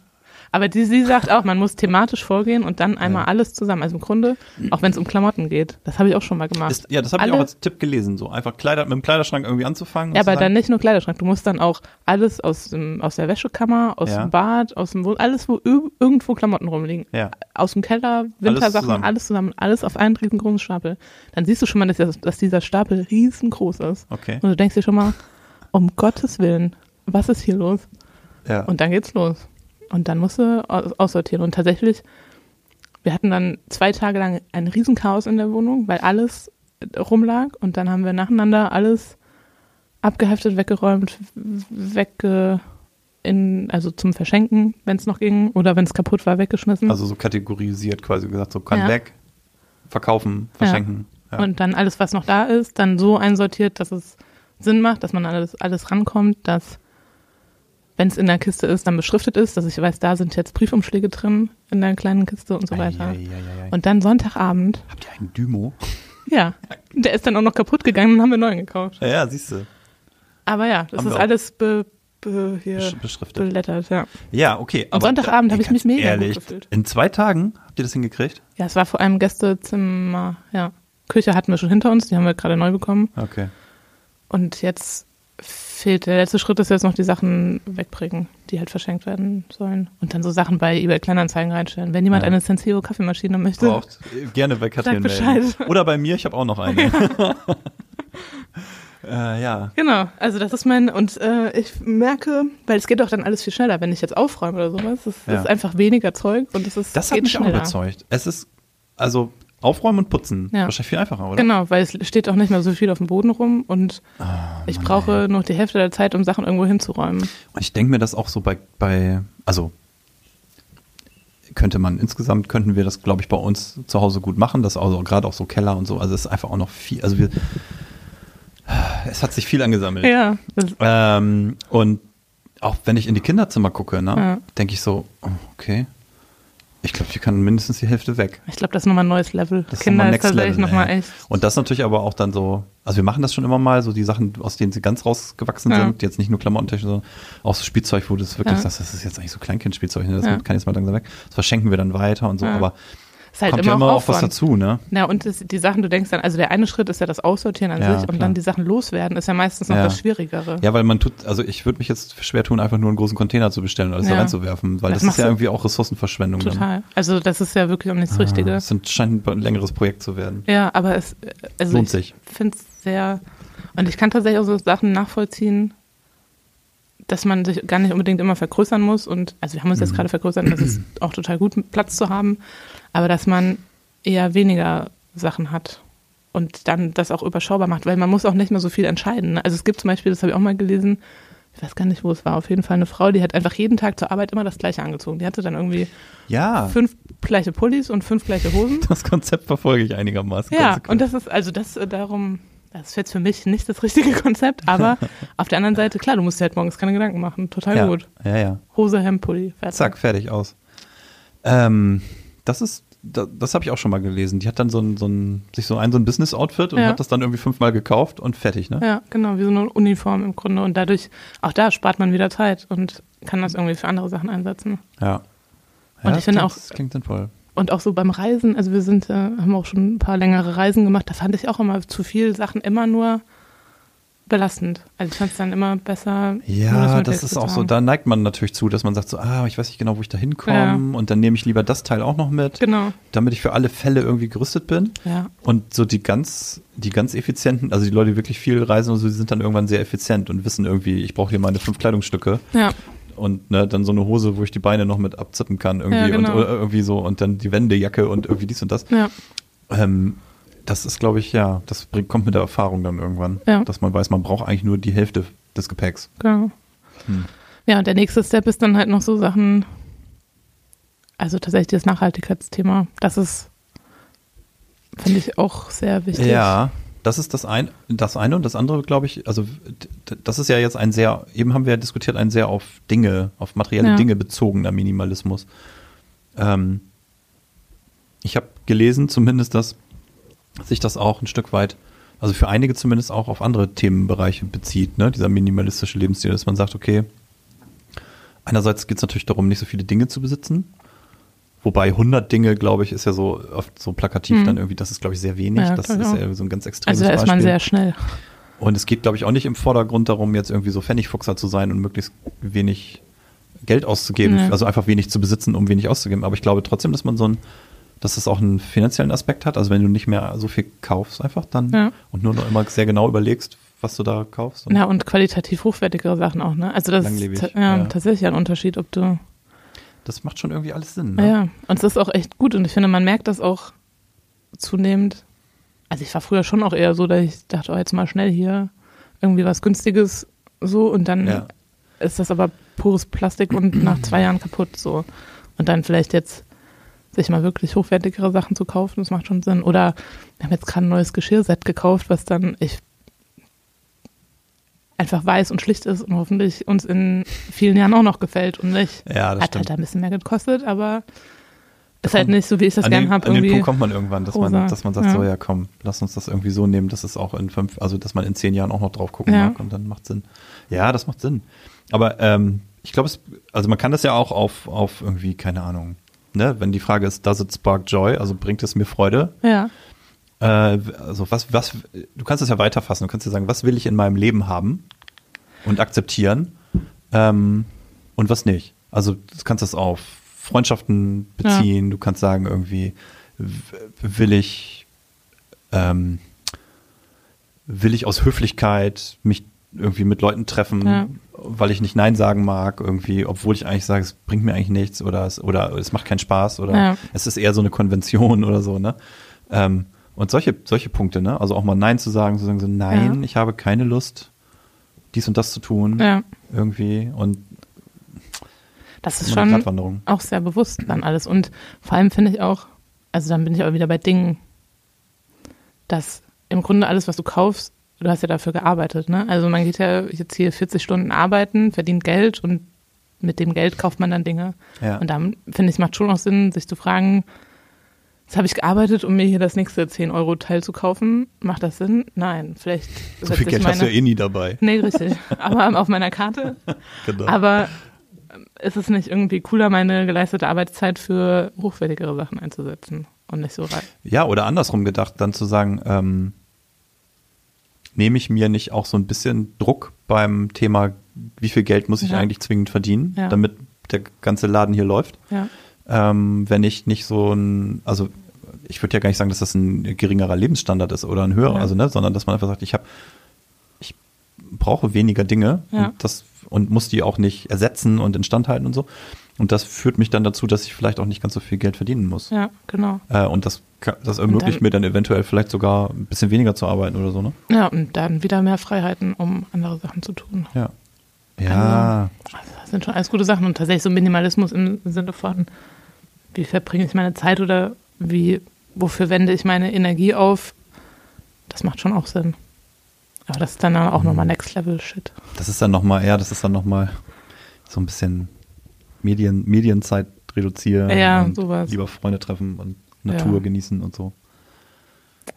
Aber die, sie sagt auch, man muss thematisch vorgehen und dann einmal Ja. alles zusammen. Also im Grunde, auch wenn es um Klamotten geht. Das habe ich auch schon mal gemacht. Ist, ja, das habe ich auch als Tipp gelesen, so einfach Kleider, mit dem Kleiderschrank irgendwie anzufangen. ja, aber dann nicht nur Kleiderschrank. Du musst dann auch alles aus, dem, aus der Wäschekammer, aus Ja. dem Bad, aus dem Wohn alles, wo ir- irgendwo Klamotten rumliegen. Ja, Aus dem Keller, Wintersachen, zusammen. alles zusammen, alles auf einen riesengroßen Stapel. Dann siehst du schon mal, dass, das- dass dieser Stapel riesengroß ist. okay. Und du denkst dir schon mal, um Gottes Willen, was ist hier los? Ja. Und dann geht's los. Und dann musst du aus- aussortieren. Und tatsächlich, wir hatten dann zwei Tage lang ein Riesenchaos in der Wohnung, weil alles rumlag. Und dann haben wir nacheinander alles abgeheftet, weggeräumt, wegge in, also zum Verschenken, wenn es noch ging, oder wenn es kaputt war, weggeschmissen. also so kategorisiert quasi gesagt, so kann Ja. weg, verkaufen, verschenken. Ja. Und dann alles, was noch da ist, dann so einsortiert, dass es Sinn macht, dass man alles, alles rankommt, dass, wenn es in der Kiste ist, dann beschriftet ist, dass ich weiß, da sind jetzt Briefumschläge drin in der kleinen Kiste und so weiter. Ei, ei, ei, ei. Und dann Sonntagabend, Habt ihr einen Dymo? ja, der ist dann auch noch kaputt gegangen und haben wir neuen gekauft. Ja, ja siehst du. Aber ja, das Haben ist alles be, be, hier Besch- Beschriftet. belettert, ja. Ja, okay. aber Sonntagabend habe ich mich mega gut ehrlich, gefühlt. In zwei Tagen habt ihr das hingekriegt? Ja, es war vor allem Gästezimmer, ja. Küche hatten wir schon hinter uns, die haben wir gerade neu bekommen. Okay. Und jetzt fehlt der letzte Schritt ist jetzt noch die Sachen wegbringen, die halt verschenkt werden sollen. Und dann so Sachen bei eBay Kleinanzeigen reinstellen. Wenn jemand Ja. eine Senseo Kaffeemaschine möchte. Braucht äh, gerne bei Katrin Bescheid. melden. Oder bei mir, ich habe auch noch eine. [laughs] [laughs] äh, ja. Genau, also das ist mein, und äh, ich merke, weil es geht doch dann alles viel schneller, wenn ich jetzt aufräume oder sowas. Es Ja. ist einfach weniger Zeug und es ist Das hat geht mich auch schneller. überzeugt. Es ist, also aufräumen und putzen, Ja. wahrscheinlich viel einfacher, oder? Genau, weil es steht auch nicht mehr so viel auf dem Boden rum und Ah, ich brauche ey. noch die Hälfte der Zeit, um Sachen irgendwo hinzuräumen. Und ich denke mir das auch so bei, bei, also könnte man insgesamt könnten wir das, glaube ich, bei uns zu Hause gut machen. Das also gerade auch so Keller und so. Also es ist einfach auch noch viel. Also wir, es hat sich viel angesammelt. Ja, das, Ähm, und auch wenn ich in die Kinderzimmer gucke, ne, Ja. denke ich so, oh, okay. Ich glaube, die kann mindestens die Hälfte weg. Ich glaube, das ist nochmal ein neues Level. Das Kinder nochmal ist Next tatsächlich nochmal echt. Und das natürlich aber auch dann so, also wir machen das schon immer mal, so die Sachen, aus denen sie ganz rausgewachsen Ja. sind, jetzt nicht nur Klamottentechnik, sondern auch so Spielzeug, wo du das wirklich Ja. sagst, das ist jetzt eigentlich so Kleinkindspielzeug, ne? das Ja. kann jetzt mal langsam weg. Das verschenken wir dann weiter und so, aber Ist halt kommt immer, ja immer auch was dazu, ne? Ja, und das, die Sachen, du denkst dann, also der eine Schritt ist ja das Aussortieren an Ja, sich und klar. dann die Sachen loswerden, ist ja meistens noch Ja. das Schwierigere. Ja, weil man tut, also ich würde mich jetzt schwer tun, einfach nur einen großen Container zu bestellen und alles da Ja. reinzuwerfen, weil Das das, ist ja irgendwie auch Ressourcenverschwendung. Dann. Total. Also das ist ja wirklich auch nicht das Ah, Richtige. Das sind, scheint ein längeres Projekt zu werden. Ja, aber es also Lohnt ich sich. finde es sehr und ich kann tatsächlich auch so Sachen nachvollziehen, dass man sich gar nicht unbedingt immer vergrößern muss und also wir haben uns jetzt Mhm. gerade vergrößert, das ist [clears throat] auch total gut Platz zu haben, aber dass man eher weniger Sachen hat und dann das auch überschaubar macht, weil man muss auch nicht mehr so viel entscheiden. ne? Also es gibt zum Beispiel, das habe ich auch mal gelesen, ich weiß gar nicht, wo es war, auf jeden Fall eine Frau, die hat einfach jeden Tag zur Arbeit immer das gleiche angezogen. Die hatte dann irgendwie Ja, fünf gleiche Pullis und fünf gleiche Hosen. das Konzept verfolge ich einigermaßen. Ja, konsequent. und das ist, also das äh, darum, das ist jetzt für mich nicht das richtige [laughs] Konzept, aber [laughs] auf der anderen Seite, klar, du musst dir halt morgens keine Gedanken machen. Total ja, gut. Ja, ja. Hose, Hemd, Pulli, fertig. Zack, fertig aus. Ähm, das ist, das, das habe ich auch schon mal gelesen. Die hat dann so ein, so ein, sich so ein, so ein Business-Outfit und Ja. hat das dann irgendwie fünfmal gekauft und fertig, ne? Ja, genau, wie so eine Uniform im Grunde. Und dadurch, auch da spart man wieder Zeit und kann das irgendwie für andere Sachen einsetzen. Ja. Und Ja, ich finde klingt- auch- Das klingt sinnvoll. Und auch so beim Reisen, also wir sind, äh, haben auch schon ein paar längere Reisen gemacht, da fand ich auch immer zu viel Sachen immer nur belastend. Also ich fand es dann immer besser. Ja, das ist auch so, da neigt man natürlich zu, dass man sagt so, ah, ich weiß nicht genau, wo ich da hinkomme Ja. und dann nehme ich lieber das Teil auch noch mit, Genau, damit ich für alle Fälle irgendwie gerüstet bin. ja. Und so die ganz, die ganz effizienten, also die Leute, die wirklich viel reisen und so, die sind dann irgendwann sehr effizient und wissen irgendwie, ich brauche hier meine fünf Kleidungsstücke Ja, und ne, dann so eine Hose, wo ich die Beine noch mit abzippen kann irgendwie Ja, genau. und irgendwie so und dann die Wendejacke und irgendwie dies und das. ja, Ähm, das ist, glaube ich, ja, das bringt, kommt mit der Erfahrung dann irgendwann, Ja. dass man weiß, man braucht eigentlich nur die Hälfte des Gepäcks. genau. Hm. Ja, und der nächste Step ist dann halt noch so Sachen, also tatsächlich das Nachhaltigkeitsthema. Das ist, finde ich, auch sehr wichtig. Ja, das ist das, ein, das eine und das andere, glaube ich, also das ist ja jetzt ein sehr, eben haben wir ja diskutiert, ein sehr auf Dinge, auf materielle Ja. Dinge bezogener Minimalismus. Ähm, ich habe gelesen zumindest, dass sich das auch ein Stück weit, also für einige zumindest auch auf andere Themenbereiche bezieht, ne? dieser minimalistische Lebensstil, dass man sagt, okay, einerseits geht es natürlich darum, nicht so viele Dinge zu besitzen, Wobei 100 Dinge, glaube ich, ist ja so oft so plakativ Hm. dann irgendwie, das ist, glaube ich, sehr wenig. Ja, das ist ja so ein ganz extremes Also da ist man Beispiel. sehr schnell. Und es geht, glaube ich, auch nicht im Vordergrund darum, jetzt irgendwie so Pfennigfuchser zu sein und möglichst wenig Geld auszugeben, Nee. also einfach wenig zu besitzen, um wenig auszugeben. Aber ich glaube trotzdem, dass man so ein, dass das auch einen finanziellen Aspekt hat. Also wenn du nicht mehr so viel kaufst einfach dann Ja. und nur noch immer sehr genau überlegst, was du da kaufst. Und Ja, und qualitativ hochwertigere Sachen auch, ne? Also das Langlebig, ist ja, ja. tatsächlich ein Unterschied, ob du. Das macht schon irgendwie alles Sinn. Ja. Ne? ja, und es ist auch echt gut und ich finde, man merkt das auch zunehmend. Also ich war früher schon auch eher so, dass ich dachte, oh, jetzt mal schnell hier irgendwie was Günstiges so und dann Ja. ist das aber pures Plastik und nach zwei Jahren kaputt so. Und dann vielleicht jetzt sich mal wirklich hochwertigere Sachen zu kaufen, das macht schon Sinn. Oder wir haben jetzt gerade ein neues Geschirrset gekauft, was dann ich einfach weiß und schlicht ist und hoffentlich uns in vielen Jahren auch noch gefällt und nicht. Ja, das Hat stimmt. halt ein bisschen mehr gekostet, aber ist halt nicht so, wie ich das an gern den, habe. an den. Punkt kommt man irgendwann, dass man, dass man sagt, Ja. so ja komm, lass uns das irgendwie so nehmen, dass es auch in fünf, also dass man in zehn Jahren auch noch drauf gucken Ja. mag und dann macht Sinn. Ja, das macht Sinn. Aber ähm, ich glaube, also man kann das ja auch auf, auf irgendwie, keine Ahnung, ne, wenn die Frage ist, does it spark joy, also bringt es mir Freude? Ja, Äh, also was, was, du kannst es ja weiterfassen, du kannst ja sagen, was will ich in meinem Leben haben und akzeptieren ähm, und was nicht. Also du kannst das auf Freundschaften beziehen, du kannst sagen irgendwie, will ich, ähm, will ich aus Höflichkeit mich irgendwie mit Leuten treffen, Ja. Weil ich nicht Nein sagen mag, irgendwie, obwohl ich eigentlich sage, es bringt mir eigentlich nichts oder es, oder es macht keinen Spaß oder Ja. es ist eher so eine Konvention [laughs] oder so, ne? Ähm, und solche, solche Punkte, ne? Also auch mal Nein zu sagen, zu sagen so, nein, Ja. ich habe keine Lust, dies und das zu tun, ja. irgendwie. Und Das ist schon auch sehr bewusst dann alles. Und vor allem finde ich auch, also dann bin ich aber wieder bei Dingen, dass im Grunde alles, was du kaufst, du hast ja dafür gearbeitet, ne? Also man geht ja jetzt hier 40 Stunden arbeiten, verdient Geld und mit dem Geld kauft man dann Dinge. Ja. Und dann finde ich, macht schon auch Sinn, sich zu fragen, jetzt habe ich gearbeitet, um mir hier das nächste 10-Euro-Teil zu kaufen. Macht das Sinn? Nein. Vielleicht So viel ich Geld hast du ja eh nie dabei. Nee, richtig. Aber [laughs] auf meiner Karte. [laughs] Genau. Aber ähm, ist es nicht irgendwie cooler, meine geleistete Arbeitszeit für hochwertigere Sachen einzusetzen und nicht so rein? Ja, oder andersrum gedacht, dann zu sagen, ähm, nehme ich mir nicht auch so ein bisschen Druck beim Thema, wie viel Geld muss ich Ja. eigentlich zwingend verdienen, Ja. damit der ganze Laden hier läuft. Ja. Ähm, wenn ich nicht so ein, also ich würde ja gar nicht sagen, dass das ein geringerer Lebensstandard ist oder ein höherer, also ne, sondern dass man einfach sagt, ich habe, ich brauche weniger Dinge und das und muss die auch nicht ersetzen und instand halten und so. Und das führt mich dann dazu, dass ich vielleicht auch nicht ganz so viel Geld verdienen muss. Ja, genau. Äh, und das, das ermöglicht dann- mir dann eventuell vielleicht sogar ein bisschen weniger zu arbeiten oder so, ne? Ja, und dann wieder mehr Freiheiten, um andere Sachen zu tun. Ja. Ja, Also das sind schon alles gute Sachen und tatsächlich so Minimalismus im Sinne von, wie verbringe ich meine Zeit oder wie, wofür wende ich meine Energie auf, das macht schon auch Sinn. Aber das ist dann auch nochmal Next Level Shit. das ist dann nochmal, ja, das ist dann nochmal so ein bisschen Medien, Medienzeit reduzieren Ja, und sowas. lieber Freunde treffen und Natur Ja. genießen und so.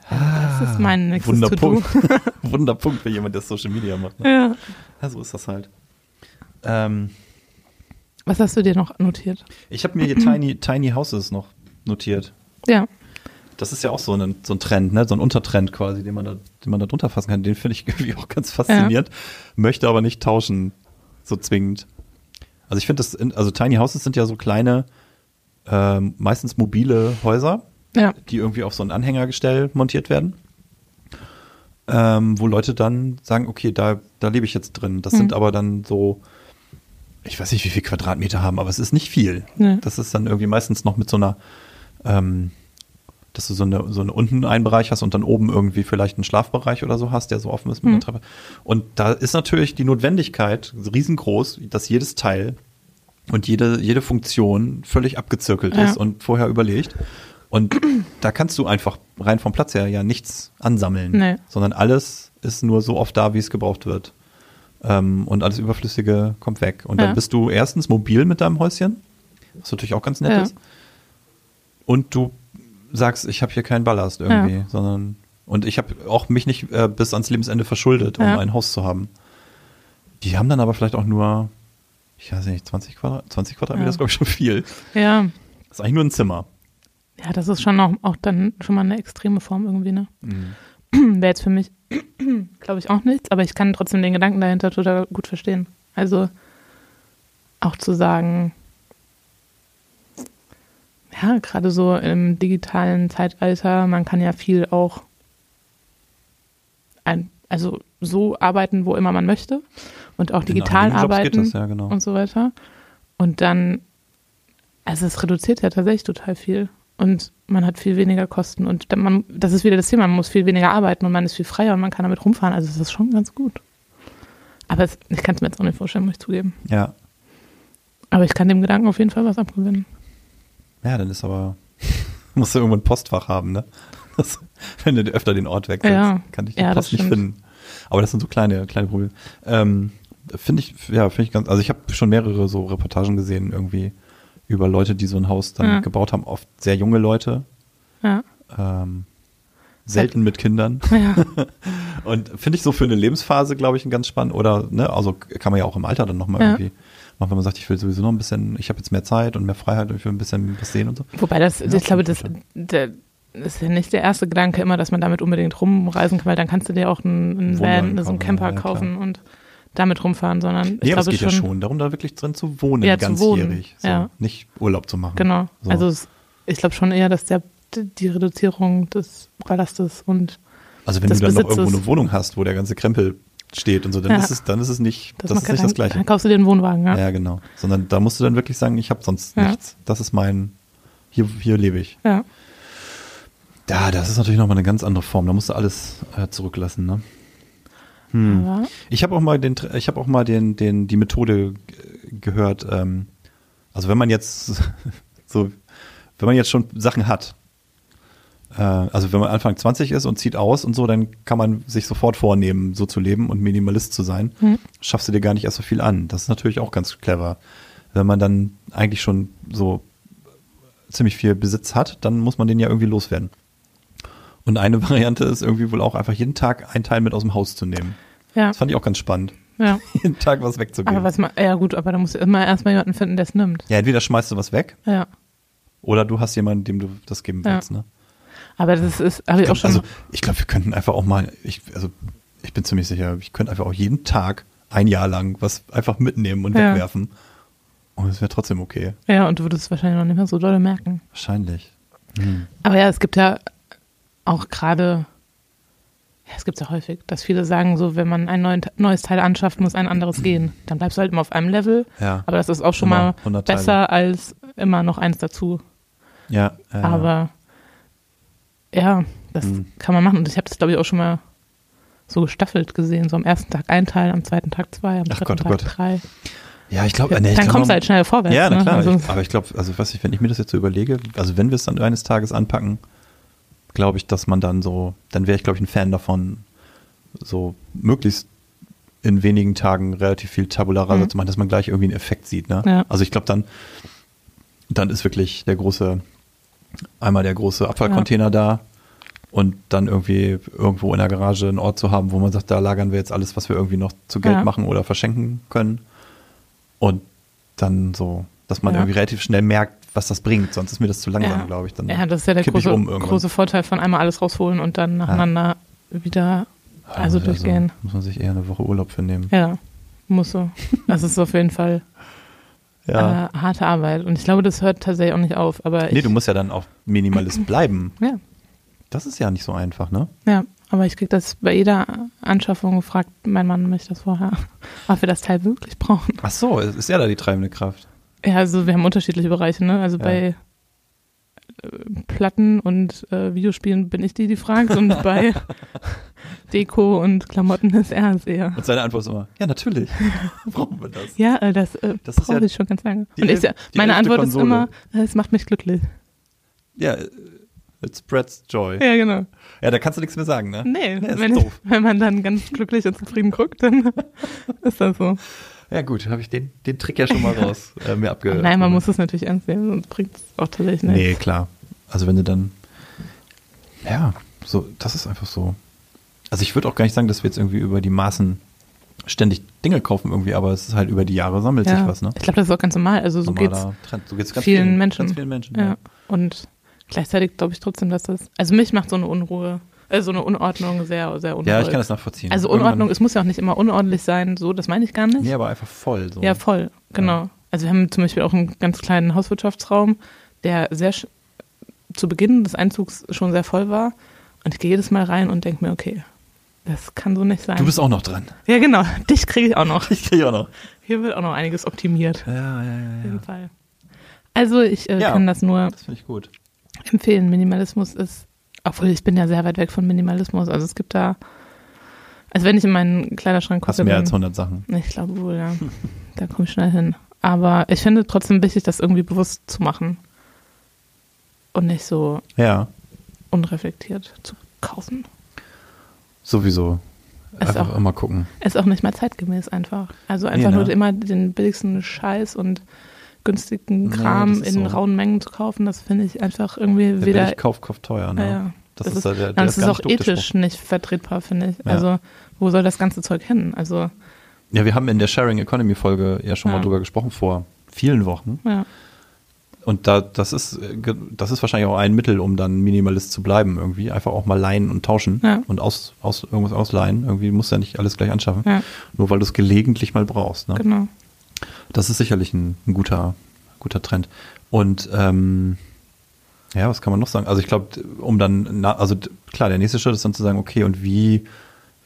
Das ist mein nächstes Wunderpunkt. [laughs] Wunderpunkt für jemand, der Social Media macht. Ne? Ja. Ja, so ist das halt. Ähm, Was hast du dir noch notiert? ich habe mir hier Tiny, Tiny Houses noch notiert. Ja. Das ist ja auch so ein, so ein Trend, ne? so ein Untertrend quasi, den man da, den man da drunter fassen kann. Den finde ich [laughs] irgendwie auch ganz faszinierend, möchte aber nicht tauschen, so zwingend. Also ich finde das, in- also Tiny Houses sind ja so kleine, ähm, meistens mobile Häuser, Ja. die irgendwie auf so ein Anhängergestell montiert werden. Ähm, wo Leute dann sagen, okay, da, da lebe ich jetzt drin. Das sind Mhm. aber dann so, ich weiß nicht, wie viel Quadratmeter haben, aber es ist nicht viel. Nee. Das ist dann irgendwie meistens noch mit so einer, ähm, dass du so eine, so eine unten einen Bereich hast und dann oben irgendwie vielleicht einen Schlafbereich oder so hast, der so offen ist mit Mhm. einer Treppe. Und da ist natürlich die Notwendigkeit riesengroß, dass jedes Teil und jede, jede Funktion völlig abgezirkelt Ja. ist und vorher überlegt. Und da kannst du einfach rein vom Platz her ja nichts ansammeln, Nee. sondern alles ist nur so oft da, wie es gebraucht wird. Ähm, und alles Überflüssige kommt weg. Und dann Ja. bist du erstens mobil mit deinem Häuschen, was natürlich auch ganz nett Ja. ist. Und du sagst, ich habe hier keinen Ballast irgendwie, sondern und ich habe auch mich nicht äh, bis ans Lebensende verschuldet, um Ja. ein Haus zu haben. Die haben dann aber vielleicht auch nur, ich weiß nicht, 20 Quadrat, 20 Quadratmeter Ja. ist glaube ich schon viel. Ja. Das ist eigentlich nur ein Zimmer. Ja, das ist schon auch, auch dann schon mal eine extreme Form irgendwie, ne? Mhm. [clears throat] Wäre jetzt für mich, [clears throat] glaube ich, auch nichts, aber ich kann trotzdem den Gedanken dahinter total gut verstehen. Also auch zu sagen, ja, gerade so im digitalen Zeitalter, man kann ja viel auch ein, also so arbeiten, wo immer man möchte und auch In digital arbeiten das, ja, genau. und so weiter. Und dann, also es reduziert ja tatsächlich total viel. Und man hat viel weniger Kosten. Und dann man, das ist wieder das Thema, man muss viel weniger arbeiten und man ist viel freier und man kann damit rumfahren. Also es ist schon ganz gut. Aber es, ich kann es mir jetzt auch nicht vorstellen, muss ich zugeben. Ja. Aber ich kann dem Gedanken auf jeden Fall was abgewinnen. Ja, dann ist aber, [laughs] musst du irgendwo ein Postfach haben, ne? [laughs] Das, wenn du öfter den Ort wechselst, Ja. kann ich die Ja, das Post nicht finden. Aber das sind so kleine, kleine Probleme. Ähm, finde ich, ja, finde ich ganz, also ich habe schon mehrere so Reportagen gesehen irgendwie über Leute, die so ein Haus dann Ja. gebaut haben, oft sehr junge Leute, Ja. ähm, selten mit Kindern. [laughs] Ja. Und finde ich so für eine Lebensphase, glaube ich, ein ganz spannend. Oder, ne, also kann man ja auch im Alter dann nochmal Ja. irgendwie machen, wenn man sagt, ich will sowieso noch ein bisschen, ich habe jetzt mehr Zeit und mehr Freiheit und ich will ein bisschen was sehen und so. Wobei das, Ja, ich glaube, das, das ist ja nicht der erste Gedanke immer, dass man damit unbedingt rumreisen kann, weil dann kannst du dir auch einen, Van, so einen Camper ja, kaufen und damit rumfahren, sondern ich Nee, aber es glaube geht ja schon, schon darum, da wirklich drin zu wohnen, Ja, ganzjährig. So, ja. Nicht Urlaub zu machen. Genau. So. Also es, ich glaube schon eher, dass der, die Reduzierung des Ballastes und Also wenn du dann noch Besitzes- irgendwo eine Wohnung hast, wo der ganze Krempel steht und so, dann Ja. ist es, dann ist es nicht, das, das, ist nicht das dann, Gleiche. dann kaufst du dir einen Wohnwagen, ja. Ja, genau. Sondern da musst du dann wirklich sagen, ich habe sonst Ja. nichts. Das ist mein, hier, hier lebe ich. ja. Ja, das ist natürlich nochmal eine ganz andere Form. Da musst du alles äh, zurücklassen, ne? Hm. Ich habe auch mal den, ich habe auch mal den, den, die Methode gehört. Ähm, also wenn man jetzt [laughs] so, wenn man jetzt schon Sachen hat, also wenn man Anfang 20 ist und zieht aus und so, dann kann man sich sofort vornehmen, so zu leben und Minimalist zu sein. Hm. Schaffst du dir gar nicht erst so viel an. Das ist natürlich auch ganz clever. wenn man dann eigentlich schon so ziemlich viel Besitz hat, dann muss man den ja irgendwie loswerden. Und eine [laughs] Variante ist irgendwie wohl auch einfach jeden Tag ein Teil mit aus dem Haus zu nehmen. Ja, Das fand ich auch ganz spannend. ja. [laughs] Jeden Tag was wegzugeben. Aber was man, ja gut, aber da musst du immer erstmal jemanden finden, der es nimmt. ja, entweder schmeißt du was weg Ja. oder du hast jemanden, dem du das geben Ja. willst. Ne? Aber das ist, habe ich auch schon. Also ich glaube, wir könnten einfach auch mal, ich, also ich bin ziemlich sicher, ich könnte einfach auch jeden Tag ein Jahr lang was einfach mitnehmen und Ja. wegwerfen. Und es wäre trotzdem okay. ja, und du würdest es wahrscheinlich noch nicht mehr so doll merken. Wahrscheinlich. Aber ja, es gibt ja auch gerade, ja, es gibt ja häufig, dass viele sagen, so, wenn man ein neuen, neues Teil anschafft, muss ein anderes gehen. Dann bleibst du halt immer auf einem Level. Ja. Aber das ist auch schon Immer mal 100 Teile. besser als immer noch eins dazu. Ja. äh, Aber ja, das Mhm. kann man machen. Und ich habe das, glaube ich, auch schon mal so gestaffelt gesehen. So am ersten Tag ein Teil, am zweiten Tag zwei, am Ach dritten Gott, oh Tag Gott. drei. Ja, ich glaube, Dann nee, ich glaub, kommst du halt schnell vorwärts. Ja, na ne? klar. Also, ich, aber ich glaube, also was ich, wenn ich mir das jetzt so überlege, also wenn wir es dann eines Tages anpacken, glaube ich, dass man dann so, dann wäre ich, glaube ich, ein Fan davon, so möglichst in wenigen Tagen relativ viel Tabula rasa Mhm. zu machen, dass man gleich irgendwie einen Effekt sieht. Ne? Ja. Also ich glaube, dann, dann ist wirklich der große, einmal der große Abfallcontainer da und dann irgendwie irgendwo in der Garage einen Ort zu haben, wo man sagt, da lagern wir jetzt alles, was wir irgendwie noch zu Geld Ja. machen oder verschenken können. Und dann so, dass man Ja. irgendwie relativ schnell merkt, was das bringt. Sonst ist mir das zu langsam, Ja. glaube ich. Dann ja, das ist ja der große, um große Vorteil von einmal alles rausholen und dann nacheinander wieder also Ja, durchgehen. muss man sich eher eine Woche Urlaub für nehmen. Ja, muss so. Das ist auf jeden Fall Ja. äh, harte Arbeit. Und ich glaube, das hört tatsächlich auch nicht auf. Aber nee, du musst ja dann auch Minimalist [clears throat] bleiben. ja, Das ist ja nicht so einfach, ne? ja, aber ich kriege das bei jeder Anschaffung gefragt, mein Mann mich das vorher, [laughs] ob wir das Teil wirklich brauchen. Ach so, ist ja da die treibende Kraft. Ja, also wir haben unterschiedliche Bereiche, ne? Also Ja. bei Platten und äh, Videospielen bin ich die, die fragt und bei [laughs] Deko und Klamotten ist er es eher. Und seine Antwort ist immer, ja, natürlich. [laughs] Brauchen wir das. Ja, äh, das, äh, Das ist brauche ja ich schon ganz lange. Und ich, die meine Antwort ist Konsole. immer, äh, es macht mich glücklich. Ja, it spreads joy. Ja, genau. Ja, da kannst du nichts mehr sagen, ne? Nee, Nee, ist wenn, doof. wenn man dann ganz glücklich und zufrieden guckt, dann [laughs] ist das so. Ja, gut, habe ich den, den Trick ja schon mal [laughs] raus äh, mir abge. Nein, man muss es natürlich ernst nehmen, sonst bringt es auch tatsächlich nichts. Nee, klar. Also wenn du dann, ja, so, das ist einfach so. Also ich würde auch gar nicht sagen, dass wir jetzt irgendwie über die Maßen ständig Dinge kaufen irgendwie, aber es ist halt über die Jahre sammelt sich ja. was, ne? Ich glaube, das ist auch ganz normal. Also so Trend. So geht's ganz vielen Menschen. Ganz vielen Menschen. Ja. Und gleichzeitig glaube ich trotzdem, dass das, also mich macht so eine Unruhe, äh, so eine Unordnung sehr, sehr unruhig. ja, ich kann das nachvollziehen. Also Unordnung, Irgendwann- es muss ja auch nicht immer unordentlich sein, so, das meine ich gar nicht. Nee, aber einfach voll. So. Ja, voll, genau. Also wir haben zum Beispiel auch einen ganz kleinen Hauswirtschaftsraum, der sehr zu Beginn des Einzugs schon sehr voll war. Und ich gehe jedes Mal rein und denke mir, okay, das kann so nicht sein. Du bist auch noch dran. ja, genau, [laughs] dich kriege ich auch noch. [laughs] Ich kriege auch noch. Hier wird auch noch einiges optimiert. Ja, ja, ja, Auf ja. jeden Fall. Also ich äh, Ja. kann das nur Das empfehlen. Minimalismus ist, obwohl ich bin ja sehr weit weg von Minimalismus. Also es gibt da, also wenn ich in meinen Kleiderschrank Hast gucke, mehr dann- als 100 Sachen. ich glaube wohl, ja. Da komme ich schnell hin. Aber ich finde trotzdem wichtig, das irgendwie bewusst zu machen. Und nicht so Ja, unreflektiert zu kaufen. sowieso. Ist Einfach auch- immer gucken. Ist auch nicht mehr zeitgemäß einfach. Also einfach Nee, ne? nur immer den billigsten Scheiß und günstigen Kram das ist in so. rauen Mengen zu kaufen, das finde ich einfach irgendwie Wer wieder. billig kauft, kauft teuer. Ne? Ja, ja. Das, Das ist, ja der, Ja, der es ist auch nicht ethisch nicht vertretbar, finde ich. Ja. Also, wo soll das ganze Zeug hin? Also, Ja, wir haben in der Sharing Economy Folge ja schon Ja. mal drüber gesprochen vor vielen Wochen. ja. Und da, das ist, das ist wahrscheinlich auch ein Mittel, um dann Minimalist zu bleiben irgendwie. Einfach auch mal leihen und tauschen Ja. und aus, aus, irgendwas ausleihen. Irgendwie musst du ja nicht alles gleich anschaffen. Ja, Nur weil du es gelegentlich mal brauchst. Ne? genau. Das ist sicherlich ein, ein guter, guter Trend. Und ähm, ja, was kann man noch sagen? Also ich glaube, um dann, na, also klar, der nächste Schritt ist dann zu sagen, okay, und wie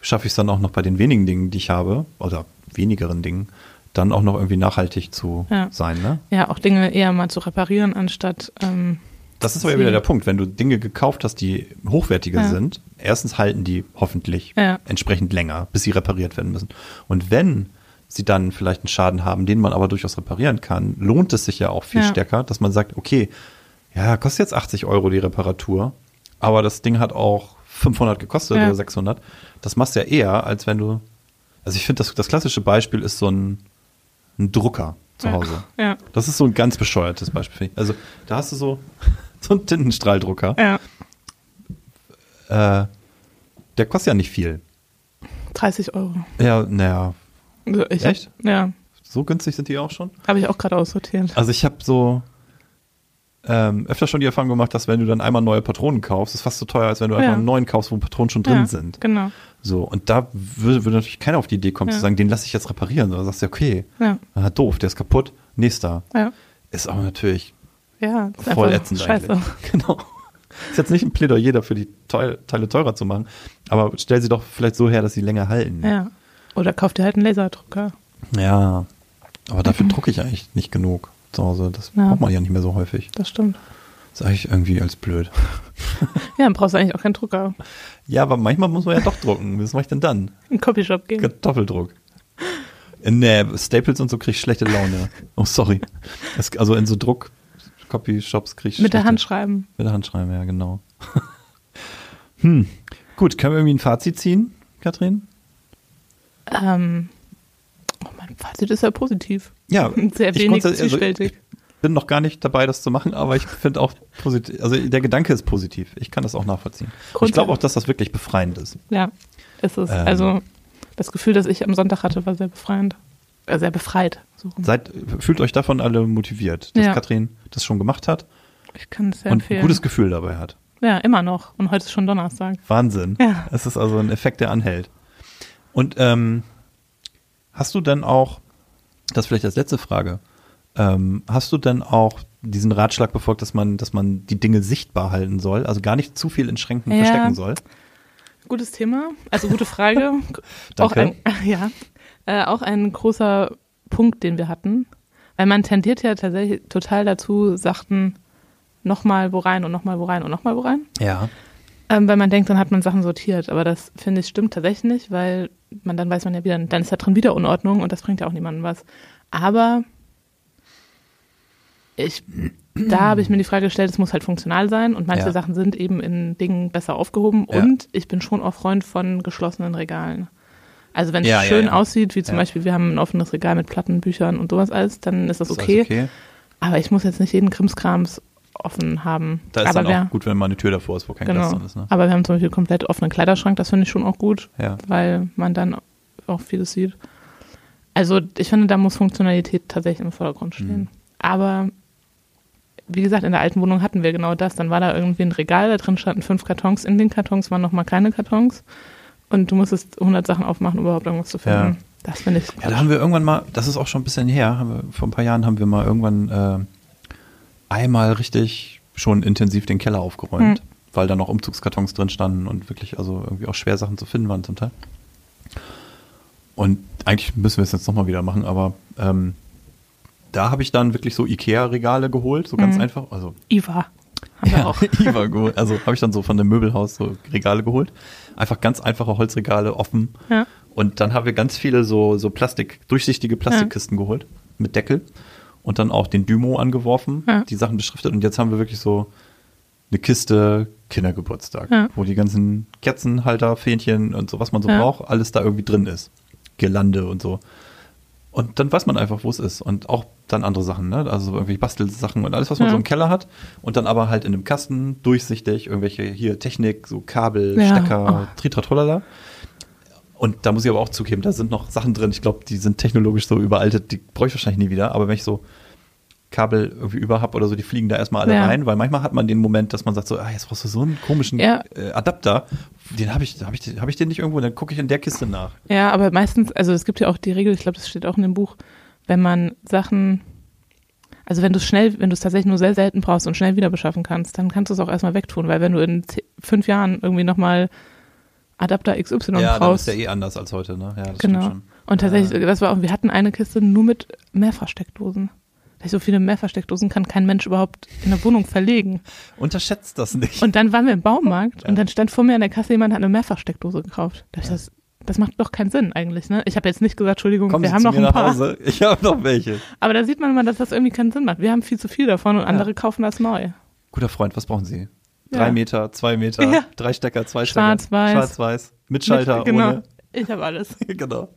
schaffe ich es dann auch noch bei den wenigen Dingen, die ich habe, oder wenigeren Dingen, dann auch noch irgendwie nachhaltig zu Ja. sein, ne? Ja, auch Dinge eher mal zu reparieren, anstatt. Ähm, Das ist aber ja wieder der Punkt, wenn du Dinge gekauft hast, die hochwertiger Ja. sind, erstens halten die hoffentlich Ja. entsprechend länger, bis sie repariert werden müssen. Und wenn sie dann vielleicht einen Schaden haben, den man aber durchaus reparieren kann, lohnt es sich ja auch viel Ja. stärker, dass man sagt, okay, ja, kostet jetzt 80 Euro die Reparatur, aber das Ding hat auch 500 gekostet Ja. oder 600. Das machst du ja eher, als wenn du, also ich finde, das, das klassische Beispiel ist so ein, ein Drucker. zu Hause. Ja, Das ist so ein ganz bescheuertes Beispiel. Also da hast du so, [laughs] so einen Tintenstrahldrucker. ja. Äh, der kostet ja nicht viel. 30 Euro. Ja, naja, Also ich Echt? Hab, ja, so günstig sind die auch schon. habe ich auch gerade aussortiert. Also ich habe so ähm, öfter schon die Erfahrung gemacht, dass wenn du dann einmal neue Patronen kaufst, ist fast so teuer, als wenn du einfach Ja. einen neuen kaufst, wo Patronen schon drin ja, sind. Genau. So, und da würde, würde natürlich keiner auf die Idee kommen, Ja. zu sagen, den lasse ich jetzt reparieren. Sondern sagst du, okay, Ja, ah, doof, der ist kaputt, nächster. ja. Ist aber natürlich Ja, voll einfach ätzend scheiße. eigentlich. [laughs] Genau. Ist jetzt nicht ein Plädoyer dafür, die Teile teurer zu machen, aber stell sie doch vielleicht so her, dass sie länger halten. Ja. Oder kauf dir halt einen Laserdrucker. Ja. Aber dafür drucke ich eigentlich nicht genug zu Hause. Das Ja. braucht man ja nicht mehr so häufig. Das stimmt. Das ist eigentlich irgendwie als blöd. [laughs] Ja, dann brauchst du eigentlich auch keinen Drucker. Ja, aber manchmal muss man ja doch drucken. Was mache ich denn dann? In Copyshop gehen. Doppeldruck. Nee, Staples und so krieg ich schlechte Laune. [laughs] Oh, sorry. Das, also in so Druck-Copy-Shops krieg ich Mit der schlechte- Hand schreiben. Mit der Hand schreiben, ja, genau. [laughs] hm. Gut, können wir irgendwie ein Fazit ziehen, Katrin? Ähm, oh, mein Fazit ist ja positiv. Ja, [laughs] Sehr ich wenig also zwiespältig. Ich bin noch gar nicht dabei, das zu machen, aber ich finde auch positiv, also der Gedanke ist positiv. Ich kann das auch nachvollziehen. Ich glaube auch, dass das wirklich befreiend ist. Ja, ist es. Ähm. Also das Gefühl, das ich am Sonntag hatte, war sehr befreiend. Äh, sehr befreit. So. Seid, fühlt euch davon alle motiviert, dass Ja. Katrin das schon gemacht hat Ich kann es sehr und ein empfehlen. gutes Gefühl dabei hat. ja, immer noch. Und heute ist schon Donnerstag. Wahnsinn. Ja. Es ist also ein Effekt, der anhält. Und ähm, hast du denn auch, das ist vielleicht als letzte Frage, ähm, hast du denn auch diesen Ratschlag befolgt, dass man, dass man die Dinge sichtbar halten soll, also gar nicht zu viel in Schränken Ja. verstecken soll? Gutes Thema, also gute Frage. [laughs] auch ein, [laughs] ja, äh, auch ein großer Punkt, den wir hatten, weil man tendiert ja tatsächlich total dazu, Sachen nochmal wo rein und nochmal wo rein und nochmal wo rein, Ja. ähm, weil man denkt, dann hat man Sachen sortiert, aber das finde ich stimmt tatsächlich nicht, weil man dann weiß man ja wieder, dann ist da drin wieder Unordnung und das bringt ja auch niemandem was. Aber ich, da habe ich mir die Frage gestellt, es muss halt funktional sein und manche Ja. Sachen sind eben in Dingen besser aufgehoben Ja. und ich bin schon auch Freund von geschlossenen Regalen. Also wenn es Ja, schön aussieht, wie zum. Beispiel wir haben ein offenes Regal mit Platten, Büchern und sowas alles, dann ist das okay. okay. Aber ich muss jetzt nicht jeden Krimskrams offen haben. Da ist aber dann wir, auch gut, wenn mal eine Tür davor ist, wo kein Glas genau. drin ist. Ne? Aber wir haben zum Beispiel komplett offenen Kleiderschrank, das finde ich schon auch gut, Ja. weil man dann auch vieles sieht. Also ich finde, da muss Funktionalität tatsächlich im Vordergrund stehen. Mhm. Aber wie gesagt, in der alten Wohnung hatten wir genau das. Dann war da irgendwie ein Regal, da drin standen fünf Kartons. In den Kartons waren nochmal keine Kartons. Und du musstest 100 Sachen aufmachen, um überhaupt irgendwas zu finden. Ja. Das finde ich. Ja, da haben wir irgendwann mal, das ist auch schon ein bisschen her, wir, vor ein paar Jahren haben wir mal irgendwann äh, einmal richtig schon intensiv den Keller aufgeräumt, Hm. weil da noch Umzugskartons drin standen und wirklich also irgendwie auch schwer Sachen zu finden waren zum Teil. Und eigentlich müssen wir es jetzt nochmal wieder machen, aber ähm, da habe ich dann wirklich so Ikea-Regale geholt, so ganz Mhm. einfach. Also Iva. Haben wir auch. [laughs] Iva geholt. Also habe ich dann so von dem Möbelhaus so Regale geholt. Einfach ganz einfache Holzregale offen. Ja. Und dann haben wir ganz viele so, so Plastik, durchsichtige Plastikkisten geholt mit Deckel und dann auch den Dymo angeworfen, Ja. die Sachen beschriftet. Und jetzt haben wir wirklich so eine Kiste Kindergeburtstag, Ja. wo die ganzen Kerzenhalter, Fähnchen und so, was man so Ja. braucht, alles da irgendwie drin ist. Girlande und so. Und dann weiß man einfach, wo es ist. Und auch dann andere Sachen, ne? Also irgendwie Bastelsachen und alles, was man so im Keller hat. Und dann aber halt in einem Kasten, durchsichtig, irgendwelche hier Technik, so Kabel. Stecker, Tritratrolala. Und da muss ich aber auch zugeben, da sind noch Sachen drin, ich glaube, die sind technologisch so überaltet, die bräuchte ich wahrscheinlich nie wieder. Aber wenn ich so Kabel irgendwie über habe oder so, die fliegen da erstmal alle Ja. rein, weil manchmal hat man den Moment, dass man sagt so, ah, jetzt brauchst du so einen komischen Ja. äh, Adapter. Den habe ich, habe ich, habe ich den nicht irgendwo, dann gucke ich in der Kiste nach. Ja, aber meistens, also es gibt ja auch die Regel, ich glaube, das steht auch in dem Buch, wenn man Sachen, also wenn du es schnell, wenn du es tatsächlich nur sehr selten brauchst und schnell wieder beschaffen kannst, dann kannst du es auch erstmal wegtun, weil wenn du in fünf Jahren irgendwie nochmal Adapter XY ja, dann brauchst, ist ja eh anders als heute, ne? Ja, das genau. stimmt schon. Und tatsächlich, Ja. das war auch, wir hatten eine Kiste nur mit Mehrfachsteckdosen. Weil So viele Mehrfachsteckdosen kann kein Mensch überhaupt in der Wohnung verlegen. Unterschätzt das nicht. Und dann waren wir im Baumarkt Ja. und dann stand vor mir an der Kasse jemand, hat eine Mehrfachsteckdose gekauft. Da ich das, das macht doch keinen Sinn eigentlich, ne? Ich habe jetzt nicht gesagt, Entschuldigung, Kommen wir Sie haben noch mir ein nach paar. Hause. [laughs] Ich habe noch welche. Aber da sieht man immer, dass das irgendwie keinen Sinn macht. Wir haben viel zu viel davon und andere kaufen das neu. Guter Freund, was brauchen Sie? Ja. Drei Meter, zwei Meter, Ja. drei Stecker, zwei Stecker. Schwarz-Weiß. Schwarz-Weiß. Mit Schalter, genau. ohne. Ich habe alles. [laughs] genau.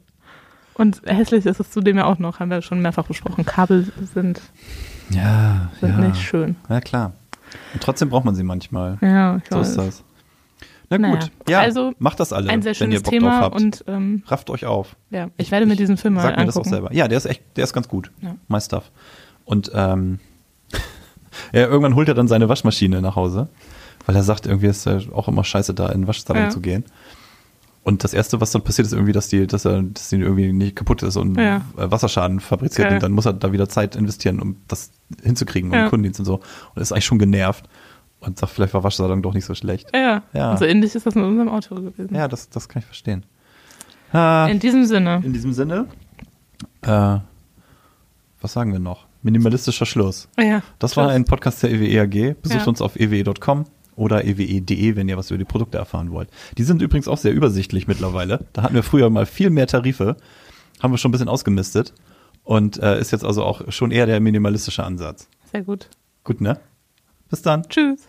Und hässlich ist es zudem ja auch noch, haben wir schon mehrfach besprochen. Kabel sind, Ja, sind ja. nicht schön. Ja, klar. Und trotzdem braucht man sie manchmal. Ja, ich So weiß. ist das. Na gut, Naja, ja, also macht das alle, Ein sehr wenn ihr schönes Bock Thema drauf habt. und ähm, Rafft euch auf. ja, ich werde mir diesen Film mal Sag mir das auch angucken. selber. Ja, der ist echt, der ist ganz gut. Ja. My stuff. Und ähm, [laughs] ja, irgendwann holt er dann seine Waschmaschine nach Hause, weil er sagt, irgendwie ist er auch immer scheiße, da in den Waschsalon Ja. zu gehen. Und das erste, was dann passiert, ist irgendwie, dass die, dass er, dass die irgendwie nicht kaputt ist und Ja. äh, Wasserschaden fabriziert. Ja. Und dann muss er da wieder Zeit investieren, um das hinzukriegen, um Ja. den Kundendienst und so. Und ist eigentlich schon genervt und sagt, vielleicht war Waschsalon doch nicht so schlecht. Ja, Ja. und so ähnlich ist das mit unserem Auto gewesen. Ja, das, das kann ich verstehen. Ah, In diesem Sinne, in diesem Sinne, äh, was sagen wir noch? Minimalistischer Schluss. ja, Das war tschüss. ein Podcast der EWE AG. Besucht Ja. uns auf ewe.com oder ewe.de, wenn ihr was über die Produkte erfahren wollt. Die sind übrigens auch sehr übersichtlich mittlerweile. Da hatten wir früher mal viel mehr Tarife, haben wir schon ein bisschen ausgemistet und äh, ist jetzt also auch schon eher der minimalistische Ansatz. Sehr gut. Gut, ne? Bis dann. Tschüss.